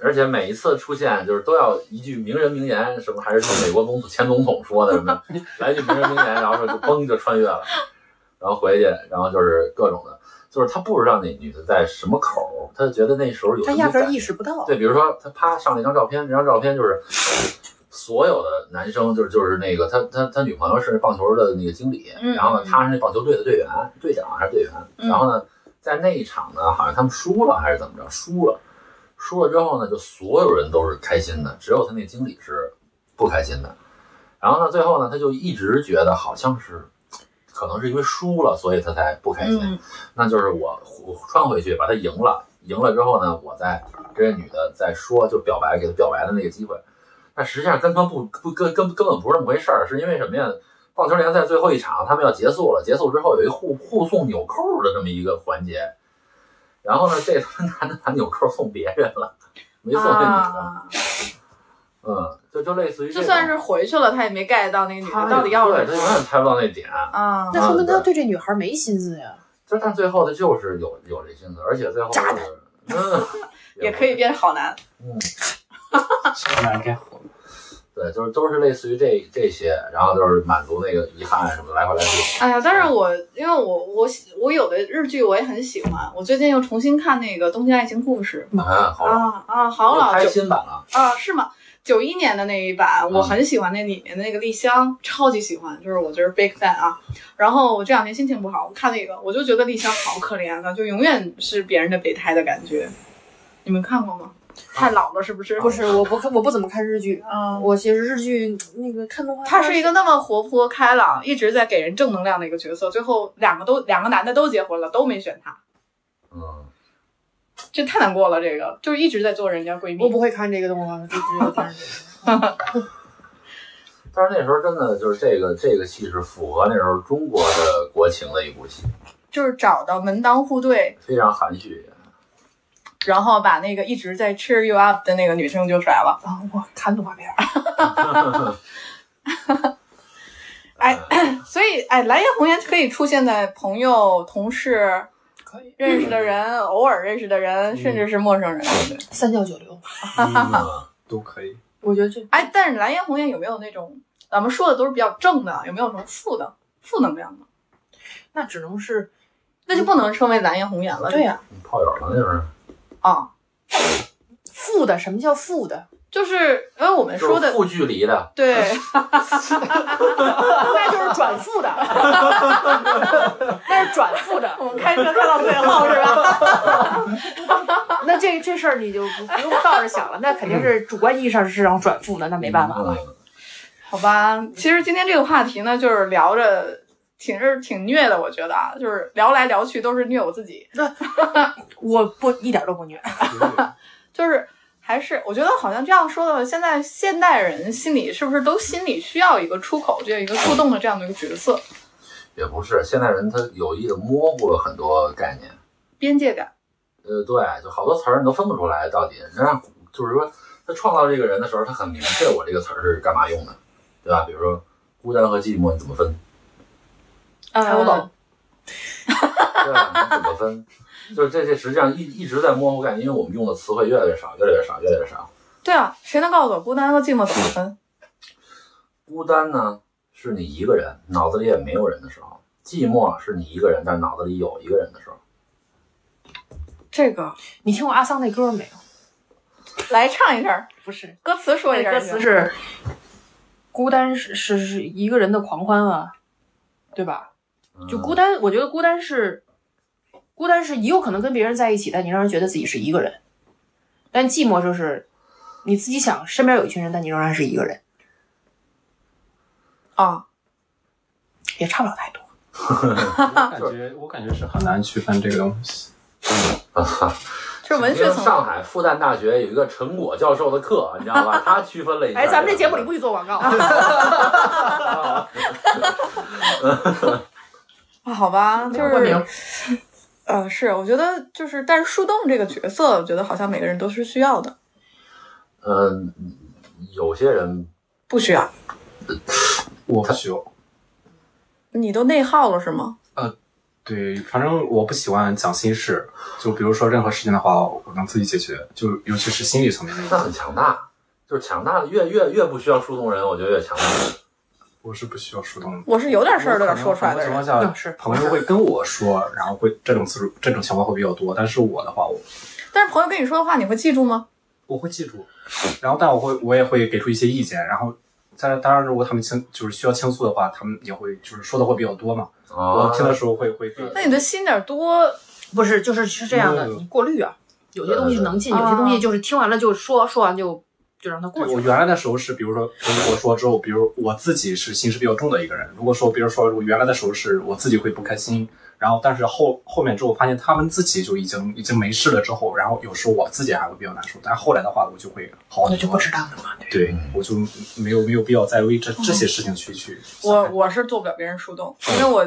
而且每一次出现，就是都要一句名人名言，什么还是美国总统前总统说的什么，来句名人名言，然后说就嘣就穿越了，然后回去，然后就是各种的，就是他不知道那女的在什么口，他就觉得那时候有，他压根意识不到。对，比如说他啪上了一张照片，这张照片就是所有的男生，就是就是那个他他他女朋友是棒球的那个经理，然后呢他是那棒球队的队员，队长还是队员，然后呢在那一场呢好像他们输了还是怎么着，输了。输了之后呢，就所有人都是开心的，只有他那经理是不开心的。然后呢，最后呢，他就一直觉得好像是，可能是因为输了，所以他才不开心。那就是我穿回去把他赢了，赢了之后呢，我再跟这女的再说，就表白，给他表白的那个机会。但实际上根本不不根根根本不是那么回事儿，是因为什么呀？棒球联赛最后一场他们要结束了，结束之后有一互互送纽扣的这么一个环节。然后呢，这他妈男的把纽扣送别人了，没送这女的。嗯，就就类似于，就算是回去了，他也没 get 到那个女的到底要对，他永远猜不到那点。啊，那说明他对这女孩没心思呀。就但最后他就是有有这心思，而且最后渣男，嗯，也可以变好男。嗯，好男该火。对，就是都是类似于这这些，然后就是满足那个遗憾什么来回来去。哎呀，但是我因为我我我有的日剧我也很喜欢，我最近又重新看那个《东京爱情故事》。啊，好啊啊，好老，拍新版了啊？是吗？九一年的那一版，我很喜欢那里面的那个丽香，超级喜欢，就是我就是 big fan 啊。然后我这两天心情不好，我看那个，我就觉得丽香好可怜啊，就永远是别人的备胎的感觉。你们看过吗？太老了，是不是？不是，我不看，我不怎么看日剧。嗯，我其实日剧那个看动画。他是一个那么活泼开朗，一直在给人正能量的一个角色。最后两个都两个男的都结婚了，都没选他。嗯，这太难过了。这个就是一直在做人家闺蜜。我不会看这个动画，就只有电视剧。但是那时候真的就是这个这个戏是符合那时候中国的国情的一部戏，就是找到门当户对，非常含蓄。然后把那个一直在 cheer you up 的那个女生就甩了。啊，我看动画片。哎，所以哎，蓝颜红颜可以出现在朋友、同事、可以认识的人、偶尔认识的人，甚至是陌生人，三教九流 都可以。我觉得这哎，但是蓝颜红颜有没有那种咱们说的都是比较正的，有没有什么负的负能量的？那只能是，那就不能称为蓝颜红颜了。对呀，炮友了那是。啊，负的，什么叫负的？就是因为我们说的就是负距离的，对，那就是转负的，那是转负的。我们开车开到最后是吧？那这这事儿你就不不用倒着想了，那肯定是主观意义上是让转负的，那没办法了。嗯好吧，其实今天这个话题呢，就是聊着挺是挺虐的，我觉得啊，就是聊来聊去都是虐我自己，我不一点都不虐，就是还是我觉得好像这样说的话，现在现代人心里是不是都心里需要一个出口，这样一个触动的这样的一个角色，也不是，现代人他有意的模糊了很多概念。边界感。呃，对，就好多词儿你都分不出来到底。让就是说，他创造这个人的时候，他很明确我这个词儿是干嘛用的，对吧？比如说孤单和寂寞，你怎么分？呃，我懂。对怎么分？就是这这实际上一一直在模糊概念，因为我们用的词汇越来越少，越来越少，越来越少。对啊，谁能告诉我孤单和寂寞怎么分？孤单呢，是你一个人，脑子里也没有人的时候；寂寞是你一个人，但脑子里有一个人的时候。这个你听过阿桑那歌没有？来唱一下，不是，歌词说一下。歌词是孤单是是是一个人的狂欢啊，对吧？就孤单，我觉得孤单是孤单是你有可能跟别人在一起，但你让人觉得自己是一个人。但寂寞就是你自己想身边有一群人，但你仍然是一个人，啊，也差不了太多。我感觉我感觉是很难区分这个东西。是文学层。上海复旦大学有一个陈果教授的课，你知道吧？他区分了一下。哎，咱们这节目里不许做广告。啊，好吧，就是，呃，是，我觉得就是，但是树洞这个角色，我觉得好像每个人都是需要的，嗯，有些人不需要。我不需要。你都内耗了是吗？呃对，反正我不喜欢讲心事，就比如说任何事情的话，我能自己解决，就尤其是心理层面的那。很强大，就是强大的越越越不需要树洞人，我觉得越强大。我是不需要树洞的。我是有点事儿都要说出来的情况下，嗯是朋友会跟我说，然后会这种次数，这种情况会比较多。但是我的话，我但是朋友跟你说的话，你会记住吗？我会记住，然后但我会我也会给出一些意见，然后当当然如果他们倾就是需要倾诉的话，他们也会就是说的会比较多嘛。哦我听的时候会会给。那你的心点儿多，不是，就是是这样的，嗯你过滤啊，有些东西能进，嗯有些东西就是听完了就说，说完就就让它过去。我原来的时候是，比如说朋友跟我说之后，比如我自己是心事比较重的一个人。如果说，比如说我原来的时候是我自己会不开心，然后但是后后面之后发现他们自己就已经已经没事了之后，然后有时候我自己还会比较难受，但是后来的话我就会好很多。那就不知道了嘛。对对，我就没有没有必要再为这这些事情去去。我我是做不了别人树洞，因为我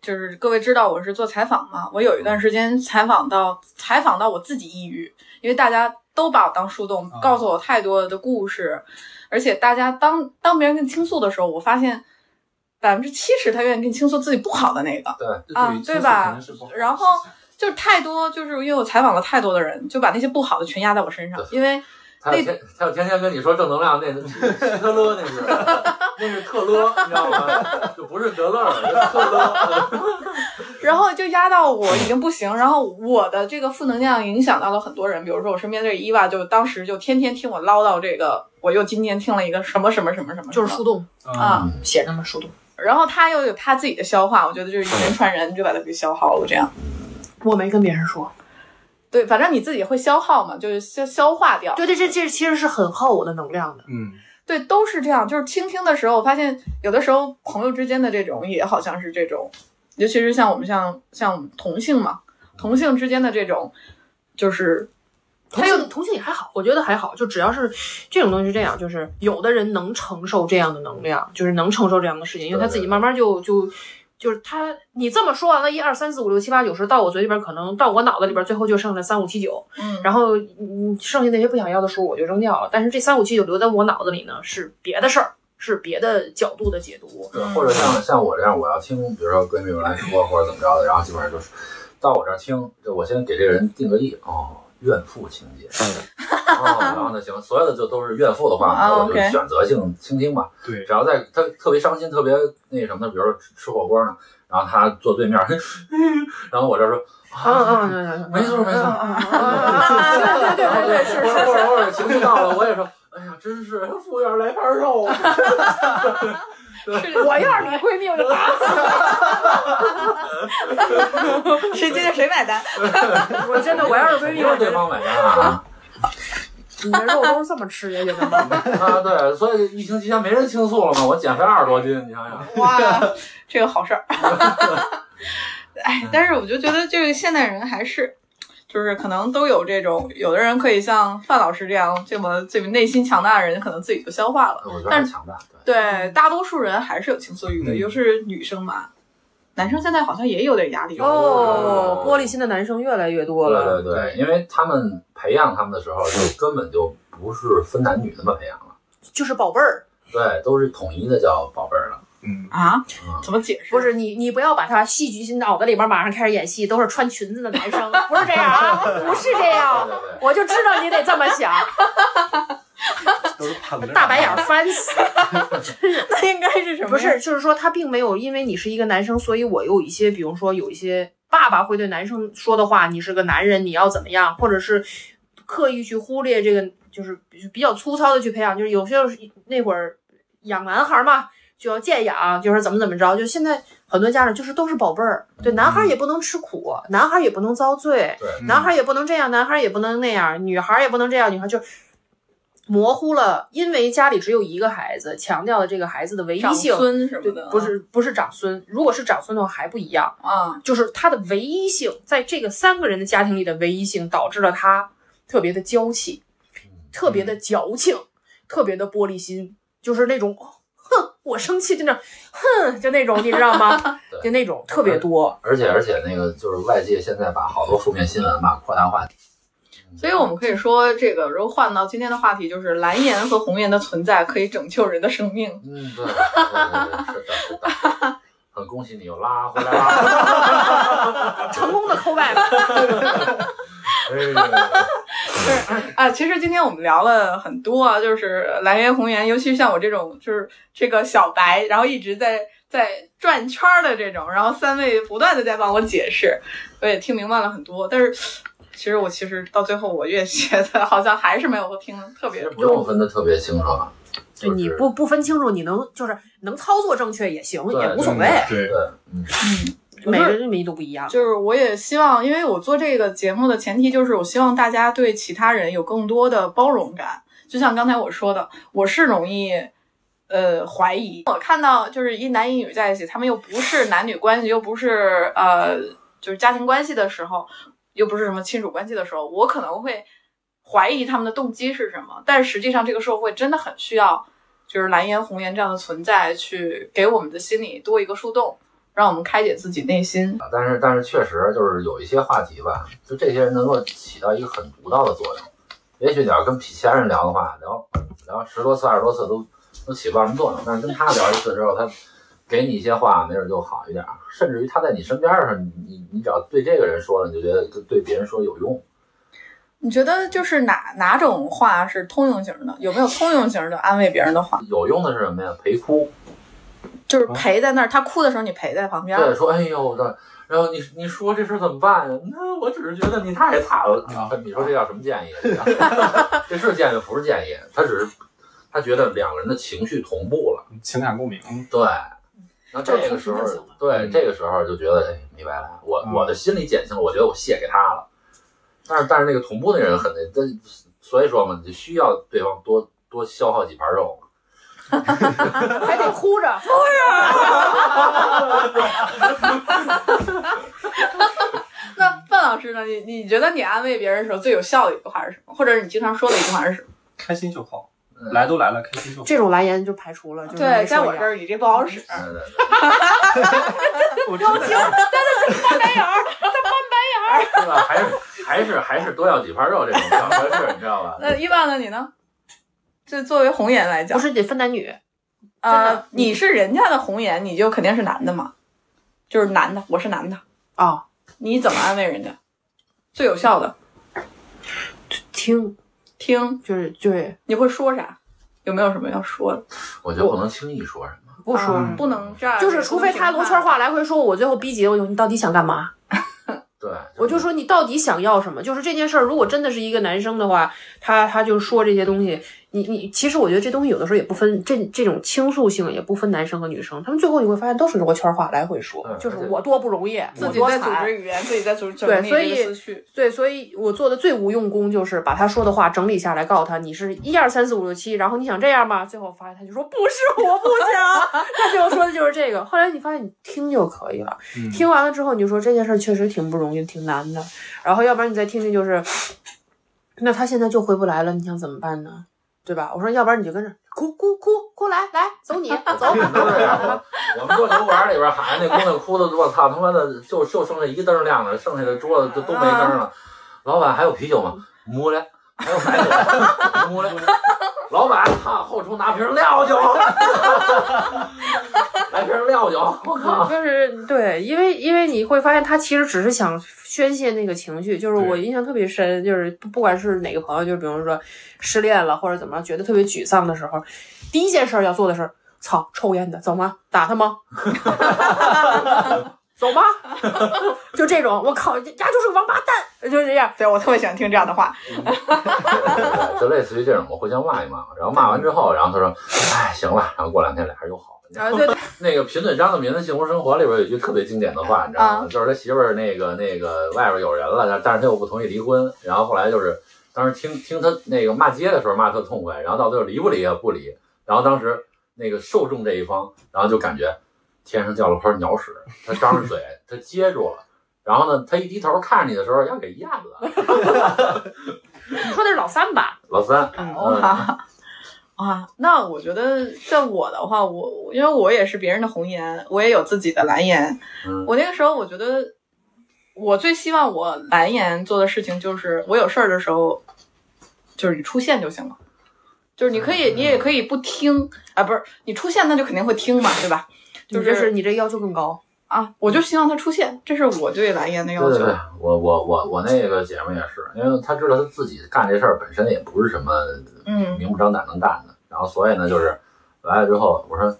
就是各位知道我是做采访嘛，我有一段时间采访到采访到我自己抑郁，因为大家都把我当树洞，啊。告诉我太多的故事，而且大家当当别人跟你倾诉的时候，我发现百分之七十他愿意跟你倾诉自己不好的那个，对，啊对对吧肯定是不然后就是太多，就是因为我采访了太多的人，就把那些不好的全压在我身上，因为他要天他要天天跟你说正能量，那是希特勒，那是那是特勒，你知道吗？就不是德勒尔，是特勒。然后就压到我已经不行，然后我的这个负能量影响到了很多人，比如说我身边的伊娃，就当时就天天听我唠叨这个，我又今天听了一个什么什么什么什么，就是树洞啊，嗯写着嘛，树洞。然后他又有他自己的消化，我觉得就是人传人，就把它给消耗了，这样。我没跟别人说，对，反正你自己会消耗嘛，就是消消化掉。对对，这这其实是很耗我的能量的。嗯，对，都是这样。就是倾听的时候，我发现有的时候朋友之间的这种也好像是这种，尤其是像我们像像同性嘛，同性之间的这种，就是同性同性也还好，我觉得还好，就只要是这种东西是这样，就是有的人能承受这样的能量，就是能承受这样的事情，因为他自己慢慢就就就是他，你这么说完了，一二三四五六七八九十，到我嘴里边可能到我脑子里边最后就剩了三五七九，嗯，然后嗯，剩下那些不想要的数我就扔掉了，但是这三五七九留在我脑子里呢是别的事儿，是别的角度的解读。对，或者像像我这样，我要听，比如说闺蜜们来说或者怎么着的，然后基本上就是到我这儿听，就我先给这个人定个义，哦，怨妇情节，哦，然后呢，行，所有的就都是怨妇的话，啊那我就选择性倾听吧。对只，要在他特别伤心、特别那什么的，比如说吃吃火锅呢，然后他坐对面，嘿，嘿然后我这儿说，嗯嗯嗯嗯，没错没错嗯嗯嗯嗯嗯对对对，是或者或者或者情绪到了，我也说，哎呀，真是服务员来盘肉。我要是你闺蜜，我就打死你。谁接着谁买单？我真的，我要是闺蜜，不是对方买单啊。你的肉都是这么吃下去的吗？啊，对，所以疫情期间没人倾诉了嘛，我减肥二十多斤，你想想。哇，这个好事儿。哎，但是我就觉得这个现代人还是，就是可能都有这种，有的人可以像范老师这样这么这么内心强大的人，可能自己就消化了。我但是强大，对。对，大多数人还是有倾诉欲的，嗯尤其是女生嘛。男生现在好像也有点压力。哦，玻璃心的男生越来越多了对了。对对，因为他们培养他们的时候，就根本就不是分男女那么培养了，就是宝贝儿，对，都是统一的叫宝贝儿了。嗯，啊嗯？怎么解释？不是你，你不要把他戏剧性脑子里边马上开始演戏，都是穿裙子的男生，不是这样啊，不是这样。我就知道你得这么想。大白眼儿翻死。那应该是什么呀？不是，就是说他并没有因为你是一个男生，所以我有一些，比如说有一些爸爸会对男生说的话，你是个男人，你要怎么样，或者是刻意去忽略这个，就是比比较粗糙的去培养，就是有些那会儿养男孩嘛，就要见养，就是怎么怎么着，就现在很多家长就是都是宝贝儿，对，男孩也不能吃苦，男孩也不能遭罪，男孩也不能这样，男孩也不能那样，女孩也不能这样，女孩就。模糊了，因为家里只有一个孩子，强调了这个孩子的唯一性，对孙什么的，，不是不是长孙，如果是长孙的话还不一样，啊，就是他的唯一性，在这个三个人的家庭里的唯一性，导致了他特别的娇气，特别的矫情，特别的玻璃心，就是那种，哼，我生气就那，哼，就那种，你知道吗？对就那种特别多。而且而且那个就是外界现在把好多负面新闻嘛扩大化，所以我们可以说，这个如果换到今天的话题，就是蓝颜和红颜的存在可以拯救人的生命。嗯，对，对对对，是的，是的。很恭喜你又拉回来了。成功的 call back，哎，啊，其实今天我们聊了很多啊，就是蓝颜红颜，尤其是像我这种就是这个小白，然后一直在在转圈儿的这种，然后三位不断的在帮我解释，我也听明白了很多。但是其实我其实到最后，我越觉得好像还是没有听特别不用分的特别清楚啊。对就是你不不分清楚，你能就是能操作正确也行，也无所谓，对对，嗯，每个人认为都不一样。就是我也希望，因为我做这个节目的前提就是，我希望大家对其他人有更多的包容感。就像刚才我说的，我是容易呃怀疑。我看到就是一男一女在一起，他们又不是男女关系，又不是呃就是家庭关系的时候，又不是什么亲属关系的时候，我可能会怀疑他们的动机是什么。但是实际上，这个社会真的很需要就是蓝颜红颜这样的存在，去给我们的心里多一个树洞，让我们开解自己内心。但是但是确实就是有一些话题吧，就这些人能够起到一个很独到的作用。也许你要跟其他人聊的话，聊聊十多次、二十多次都都起不到什么作用，但是跟他聊一次之后，他给你一些话，没准就好一点儿。甚至于他在你身边儿上，你你你只要对这个人说了，你就觉得对别人说有用。你觉得就是哪哪种话是通用型的？有没有通用型的安慰别人的话？有用的是什么呀？陪哭。就是陪在那儿，他哭的时候你陪在旁边。对，说哎呦的，然后你你说这事儿怎么办呀？那我只是觉得你太惨了。啊你说这叫什么建议？这是建议不是建议，他只是他觉得两个人的情绪同步了。情感共鸣，对，那这个时候对嗯这个时候就觉得哎，明白了，我嗯我的心里减轻了，我觉得我卸给他了。但是但是那个同步的人很那，这所以说嘛，你就需要对方多多消耗几盘肉。还得哭着，那范老师呢？你你觉得你安慰别人的时候最有效的一句话是什么？或者是你经常说的一句话是什么？开心就好，嗯来都来了，开心就好。这种蓝颜就排除了。就是对，在我这儿你这不好使。对对对，我知道翻白眼儿，他翻白眼儿。对吧？还是还是还是多要几盘肉这种小合适，你知道吧？那一万呢？你呢？这作为红颜来讲不，是得分男女，真呃，你是人家的红颜，你就肯定是男的嘛，就是男的，我是男的，啊，你怎么安慰人家？最有效的，听听就是对，你会说啥？有没有什么要说的？我觉得不能轻易说什么。不说，啊不能这样，就是除非他罗圈话来回说，我最后逼急了，我就你到底想干嘛？对，我就说你到底想要什么？就是这件事儿，如果真的是一个男生的话，他他就说这些东西，你你其实我觉得这东西有的时候也不分这这种倾诉性也不分男生和女生，他们最后你会发现都是罗圈话来回说，嗯就是我多不容易，自己在组织。语言，自己在组织对所以。对，所以我做的最无用功就是把他说的话整理下来，告诉他你是一二三四五六七，然后你想这样吗？最后发现他就说不是，我不想。他最后说的就是这个。后来你发现你听就可以了，嗯听完了之后你就说这件事儿确实挺不容易，挺难的。然后要不然你再听听就是，那他现在就回不来了，你想怎么办呢？对吧？我说要不然你就跟着哭哭哭哭来来走你 走 我。们都是这样。我我们做牛馆里边喊那姑娘哭的，我操他妈的，就就剩下一灯亮了，剩下的桌子都都没灯了。老板还有啤酒吗？没了。还有白酒。老板，哈，后厨拿瓶料酒，来瓶料酒。我靠！就是对，因为因为你会发现他其实只是想宣泄那个情绪，就是我印象特别深，就是不不管是哪个朋友，就是比如说失恋了或者怎么样，觉得特别沮丧的时候，第一件事儿要做的是，操，抽烟的走吗？打他吗？走吧？就这种，我靠，丫就是个王八蛋，就是这样。对我特别喜欢听这样的话。对 就类似于这种，我互相骂一骂，然后骂完之后，然后他说：“哎，行了。”然后过两天俩人又好了。啊，对，那个贫嘴张的民的幸福生活里边有一句特别经典的话，你知道吗？啊就是他媳妇儿那个那个外边有人了，但是他又不同意离婚，然后后来就是当时听听他那个骂街的时候骂特痛快，然后到最后离不离啊不离，然后当时那个受众这一方，然后就感觉天上掉了块鸟屎，他张着嘴他接住了。然后呢，他一低头看着你的时候，要给咽了。你说的是老三吧？老三，嗯哇啊，那我觉得在我的话，我因为我也是别人的红颜，我也有自己的蓝颜。嗯我那个时候，我觉得我最希望我蓝颜做的事情就是，我有事儿的时候，就是你出现就行了。就是你可以，嗯你也可以不听啊，不是你出现，那就肯定会听嘛，对吧？就你这是你这要求更高。啊，我就希望他出现，这是我对蓝颜的要求。对对对，我我我我那个姐们也是，因为她知道她自己干这事儿本身也不是什么嗯明目张胆能干的，然后所以呢，就是来了之后，我说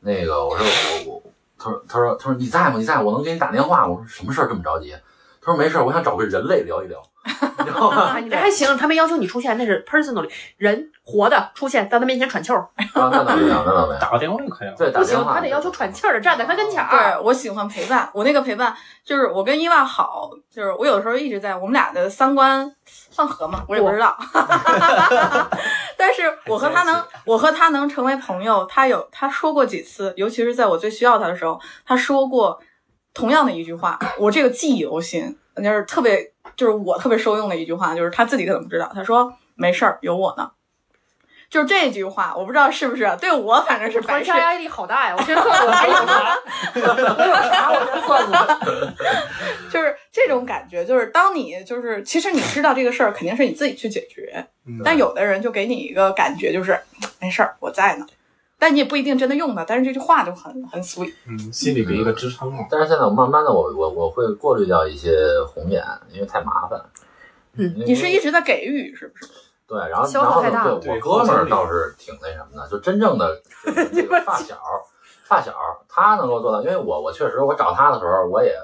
那个，我说我我，他说他说他说你在吗？你在，我能给你打电话。我说什么事儿这么着急？他说没事儿，我想找个人类聊一聊，你知道吗？啊，你这还行，他没要求你出现，那是 personally 人活的出现在他面前喘气儿，啊，那倒没有，那倒没有。打个电话就可以了。对，打不行，他得要求喘气儿的，站在他跟前儿。对我喜欢陪伴，我那个陪伴就是我跟伊万好，就是我有的时候一直在，我们俩的三观算合吗？我也不知道，但是我和他能，我和他能成为朋友。他有他说过几次，尤其是在我最需要他的时候，他说过同样的一句话，我这个记忆犹新，就是特别就是我特别受用的一句话，就是他自己可能不知道，他说没事儿，有我呢。就是这句话，我不知道是不是对我，反正是反杀压力好大呀！我先算算我还有啥，我有啥我先算算。就是这种感觉，就是当你就是其实你知道这个事儿肯定是你自己去解决，嗯但有的人就给你一个感觉就是没事儿，我在呢，但你也不一定真的用它，但是这句话就很很 sweet。嗯，心里给一个支撑嘛。但是现在我慢慢的，我我我会过滤掉一些红眼，因为太麻烦。嗯你是一直在给予，是不是？对，然后消然后耗太大对我哥们儿倒是挺那什么的，就真正的是 这个发小，发小他能够做到，因为我我确实我找他的时候，我也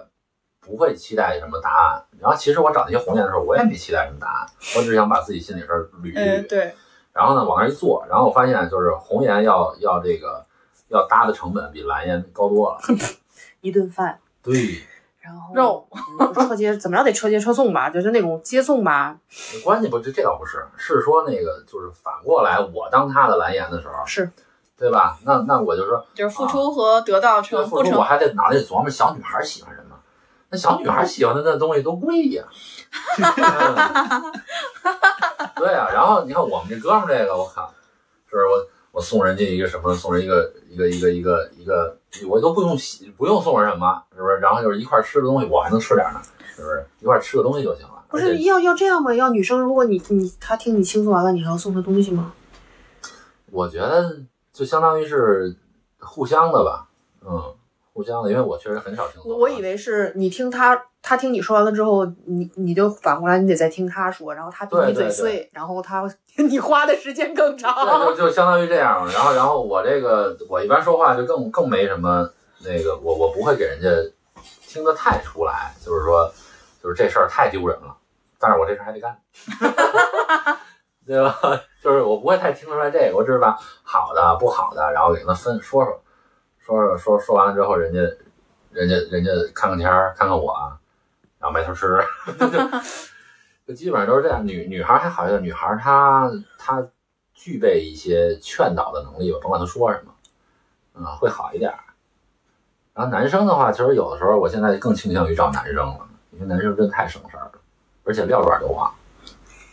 不会期待什么答案。然后其实我找那些红眼的时候，我也没期待什么答案，我只想把自己心里事儿捋捋。对，然后呢，往那儿一坐，然后我发现就是红颜要要这个要搭的成本比蓝颜高多了。一顿饭，对，然后肉嗯车接 怎么着得车接车送吧，就是那种接送吧，关系不这这倒不是，是说那个就是反过来，我当他的蓝颜的时候，是对吧？那那我就说。就是付出和得到这个付出，成不成我还得脑袋里琢磨小女孩喜欢什么。那小女孩喜欢的那东西都贵呀。嗯 对呀、然后你看我们这哥们儿这个，我靠，是不是我我送人家一个什么，送人一个一个一个一个一个，我都不用洗，不用送人什么，是不是？然后就是一块儿吃的东西，我还能吃点儿呢，是不是？一块儿吃个东西就行了。不是要要这样吗？要女生，如果你你他听你倾诉完了，你还要送他东西吗？我觉得就相当于是互相的吧，嗯，互相的，因为我确实很少听说。我我以为是你听他，他听你说完了之后，你你就反过来，你得再听他说，然后他比你对对嘴碎，然后他 你花的时间更对，长。就就相当于这样。然后，然后我这个我一般说话就更更没什么那个，我我不会给人家听得太出来，就是说，就是这事儿太丢人了，但是我这事儿还得干，对吧？就是我不会太听得出来这个，我只是把好的、不好的，然后给他分说说，说说说说完了之后，人家人家人家看看天儿，看看我，然后埋头吃，就基本上都是这样。女女孩还好一点，女孩她她具备一些劝导的能力吧，甭管她说什么，嗯、会好一点。然后男生的话，其实有的时候我现在更倾向于找男生了，因为男生真的太省事儿了，而且撂爪就忘。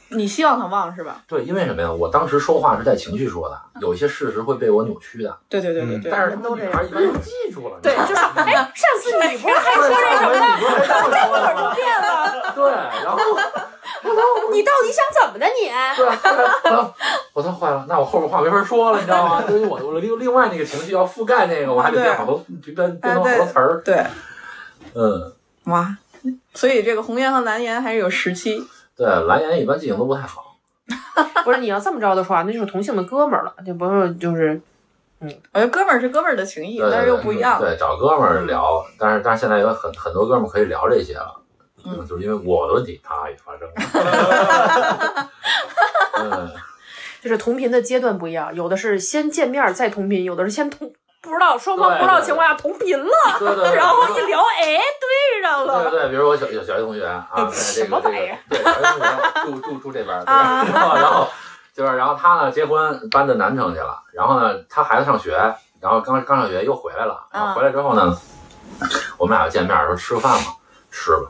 你希望他忘是吧？对，因为什么呀？我当时说话是带情绪说的，有一些事实会被我扭曲的，对对对对对。但是他们女孩一般都记住了。对，就是哎，上次你不是还说对这什么呢？这么说的吗？变了，对，然后你到底想怎么的你？对，我操坏了，那我后边话没法说了，你知道吗？因为我我另另外那个情绪要覆盖那个，我还得变好多编编编好多词儿。对，嗯，哇，所以这个红颜和蓝颜还是有时期。对，蓝颜一般记性都不太好。不是你要这么着的话，那就是同性的哥们儿了，就不是就是我觉得哥们儿是哥们儿的情谊，对但是又不一样。对，找哥们儿聊，但是但是现在有很很多哥们儿可以聊这些了，嗯就是因为我的问题他也发生了。嗯，就是同频的阶段不一样，有的是先见面再同频，有的是先同不知道双方不知道情况下同频了，对对对。然后一聊，哎，对上了。对对，比如我小小小学同学啊，在 这什么个这玩意儿个对小学同学住住住这边儿，对啊？然后然后就是然后他呢结婚搬到南城去了，然后呢他孩子上学，然后刚刚上学又回来了，然后回来之后呢，我们俩就见面说吃个饭嘛，吃吧。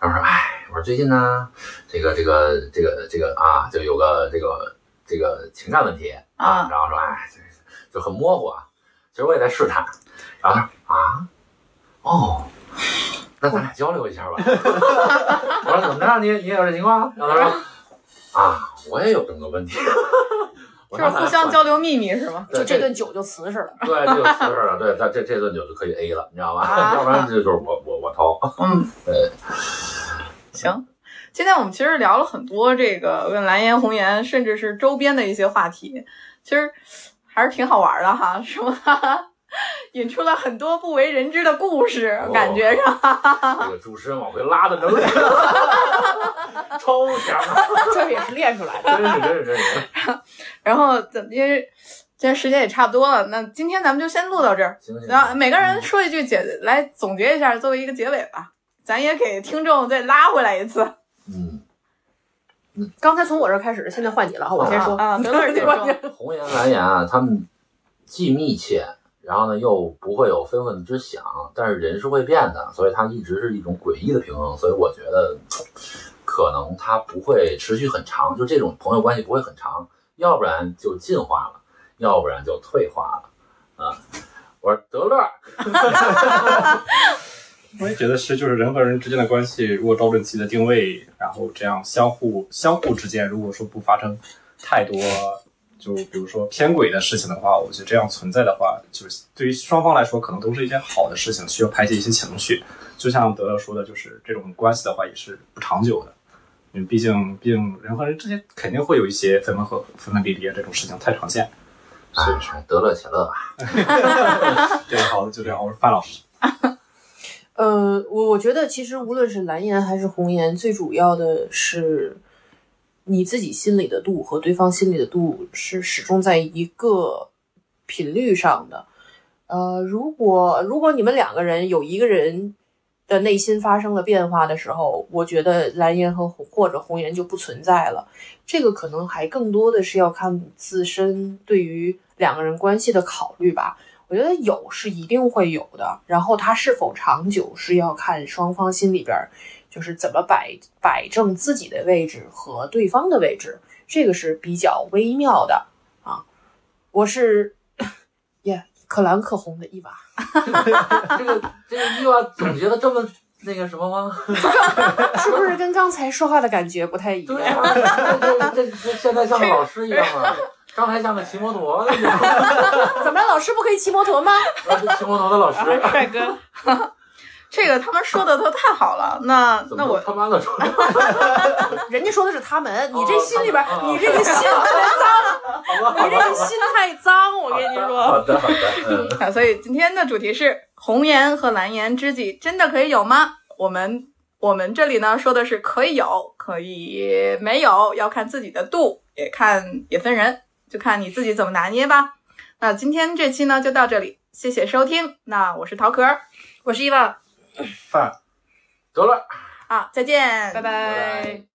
然后说，哎，我说最近呢，这个这个这个这个啊，就有个这个这个情感问题啊然后说，哎，就就很模糊啊。其实我也在试探，然后他说啊，哦，那咱俩交流一下吧。我说怎么着，你你也有这情况？然后他说啊，我也有这么个问题。我就是说互相交流秘密是吗？就这顿酒就瓷实了。对，就瓷实了。对，咱这这顿酒就可以 A 了，你知道吧？啊要不然这就是我我我掏。嗯，对，行。今天我们其实聊了很多这个问蓝颜、红颜，甚至是周边的一些话题，其实还是挺好玩的哈，是吧？引出了很多不为人知的故事，哦感觉上。这个主持人往回拉的能力 超强，这也是练出来的。真是真是真是。然后怎因为今天时间也差不多了，那今天咱们就先录到这儿。行行，然后每个人说一句结来总结一下，作为一个结尾吧。咱也给听众再拉回来一次。嗯，刚才从我这儿开始，现在换你了，我先说。啊，德乐先说。红颜蓝颜啊，他们既密切，然后呢又不会有非分之想，但是人是会变的，所以它一直是一种诡异的平衡。所以我觉得可能它不会持续很长，就这种朋友关系不会很长，要不然就进化了，要不然就退化了。啊，我说德乐，我也觉得是，就是人和人之间的关系，如果找准自己的定位，然后这样相互相互之间，如果说不发生太多，就比如说偏轨的事情的话，我觉得这样存在的话，就是对于双方来说，可能都是一件好的事情，需要排解一些情绪。就像德勒说的，就是这种关系的话，也是不长久的，因为毕竟毕竟人和人之间肯定会有一些分分合分分离离啊，这种事情太常见。所以说，哎，得乐且乐吧。这个好的就这样，我是范老师。呃，我我觉得其实无论是蓝颜还是红颜，最主要的是你自己心里的度和对方心里的度是始终在一个频率上的。呃，如果如果你们两个人有一个人的内心发生了变化的时候，我觉得蓝颜和红或者红颜就不存在了。这个可能还更多的是要看自身对于两个人关系的考虑吧。我觉得有是一定会有的，然后它是否长久是要看双方心里边儿就是怎么摆摆正自己的位置和对方的位置，这个是比较微妙的啊。我是耶可蓝可红的伊娃，这个这个伊娃总结的这么那个什么吗？是不是跟刚才说话的感觉不太一对样？啊，这这这这现在像个老师一样啊，刚才像个骑摩托的？怎么着？老师不可以骑摩托吗？我是骑摩托的老师，帅哥，这个他们说的都太好了。那那我他妈的说？人家说的是他们，你这心里边，哦你这个心太脏，好吧，你这个心太脏，我跟你说。好的好的，嗯，啊，所以今天的主题是红颜和蓝颜知己真的可以有吗？我们我们这里呢说的是可以有，可以没有，要看自己的度，也看也分人，就看你自己怎么拿捏吧。那今天这期呢就到这里，谢谢收听。那我是桃壳儿我是伊娃，饭。得了。好，再见，拜拜拜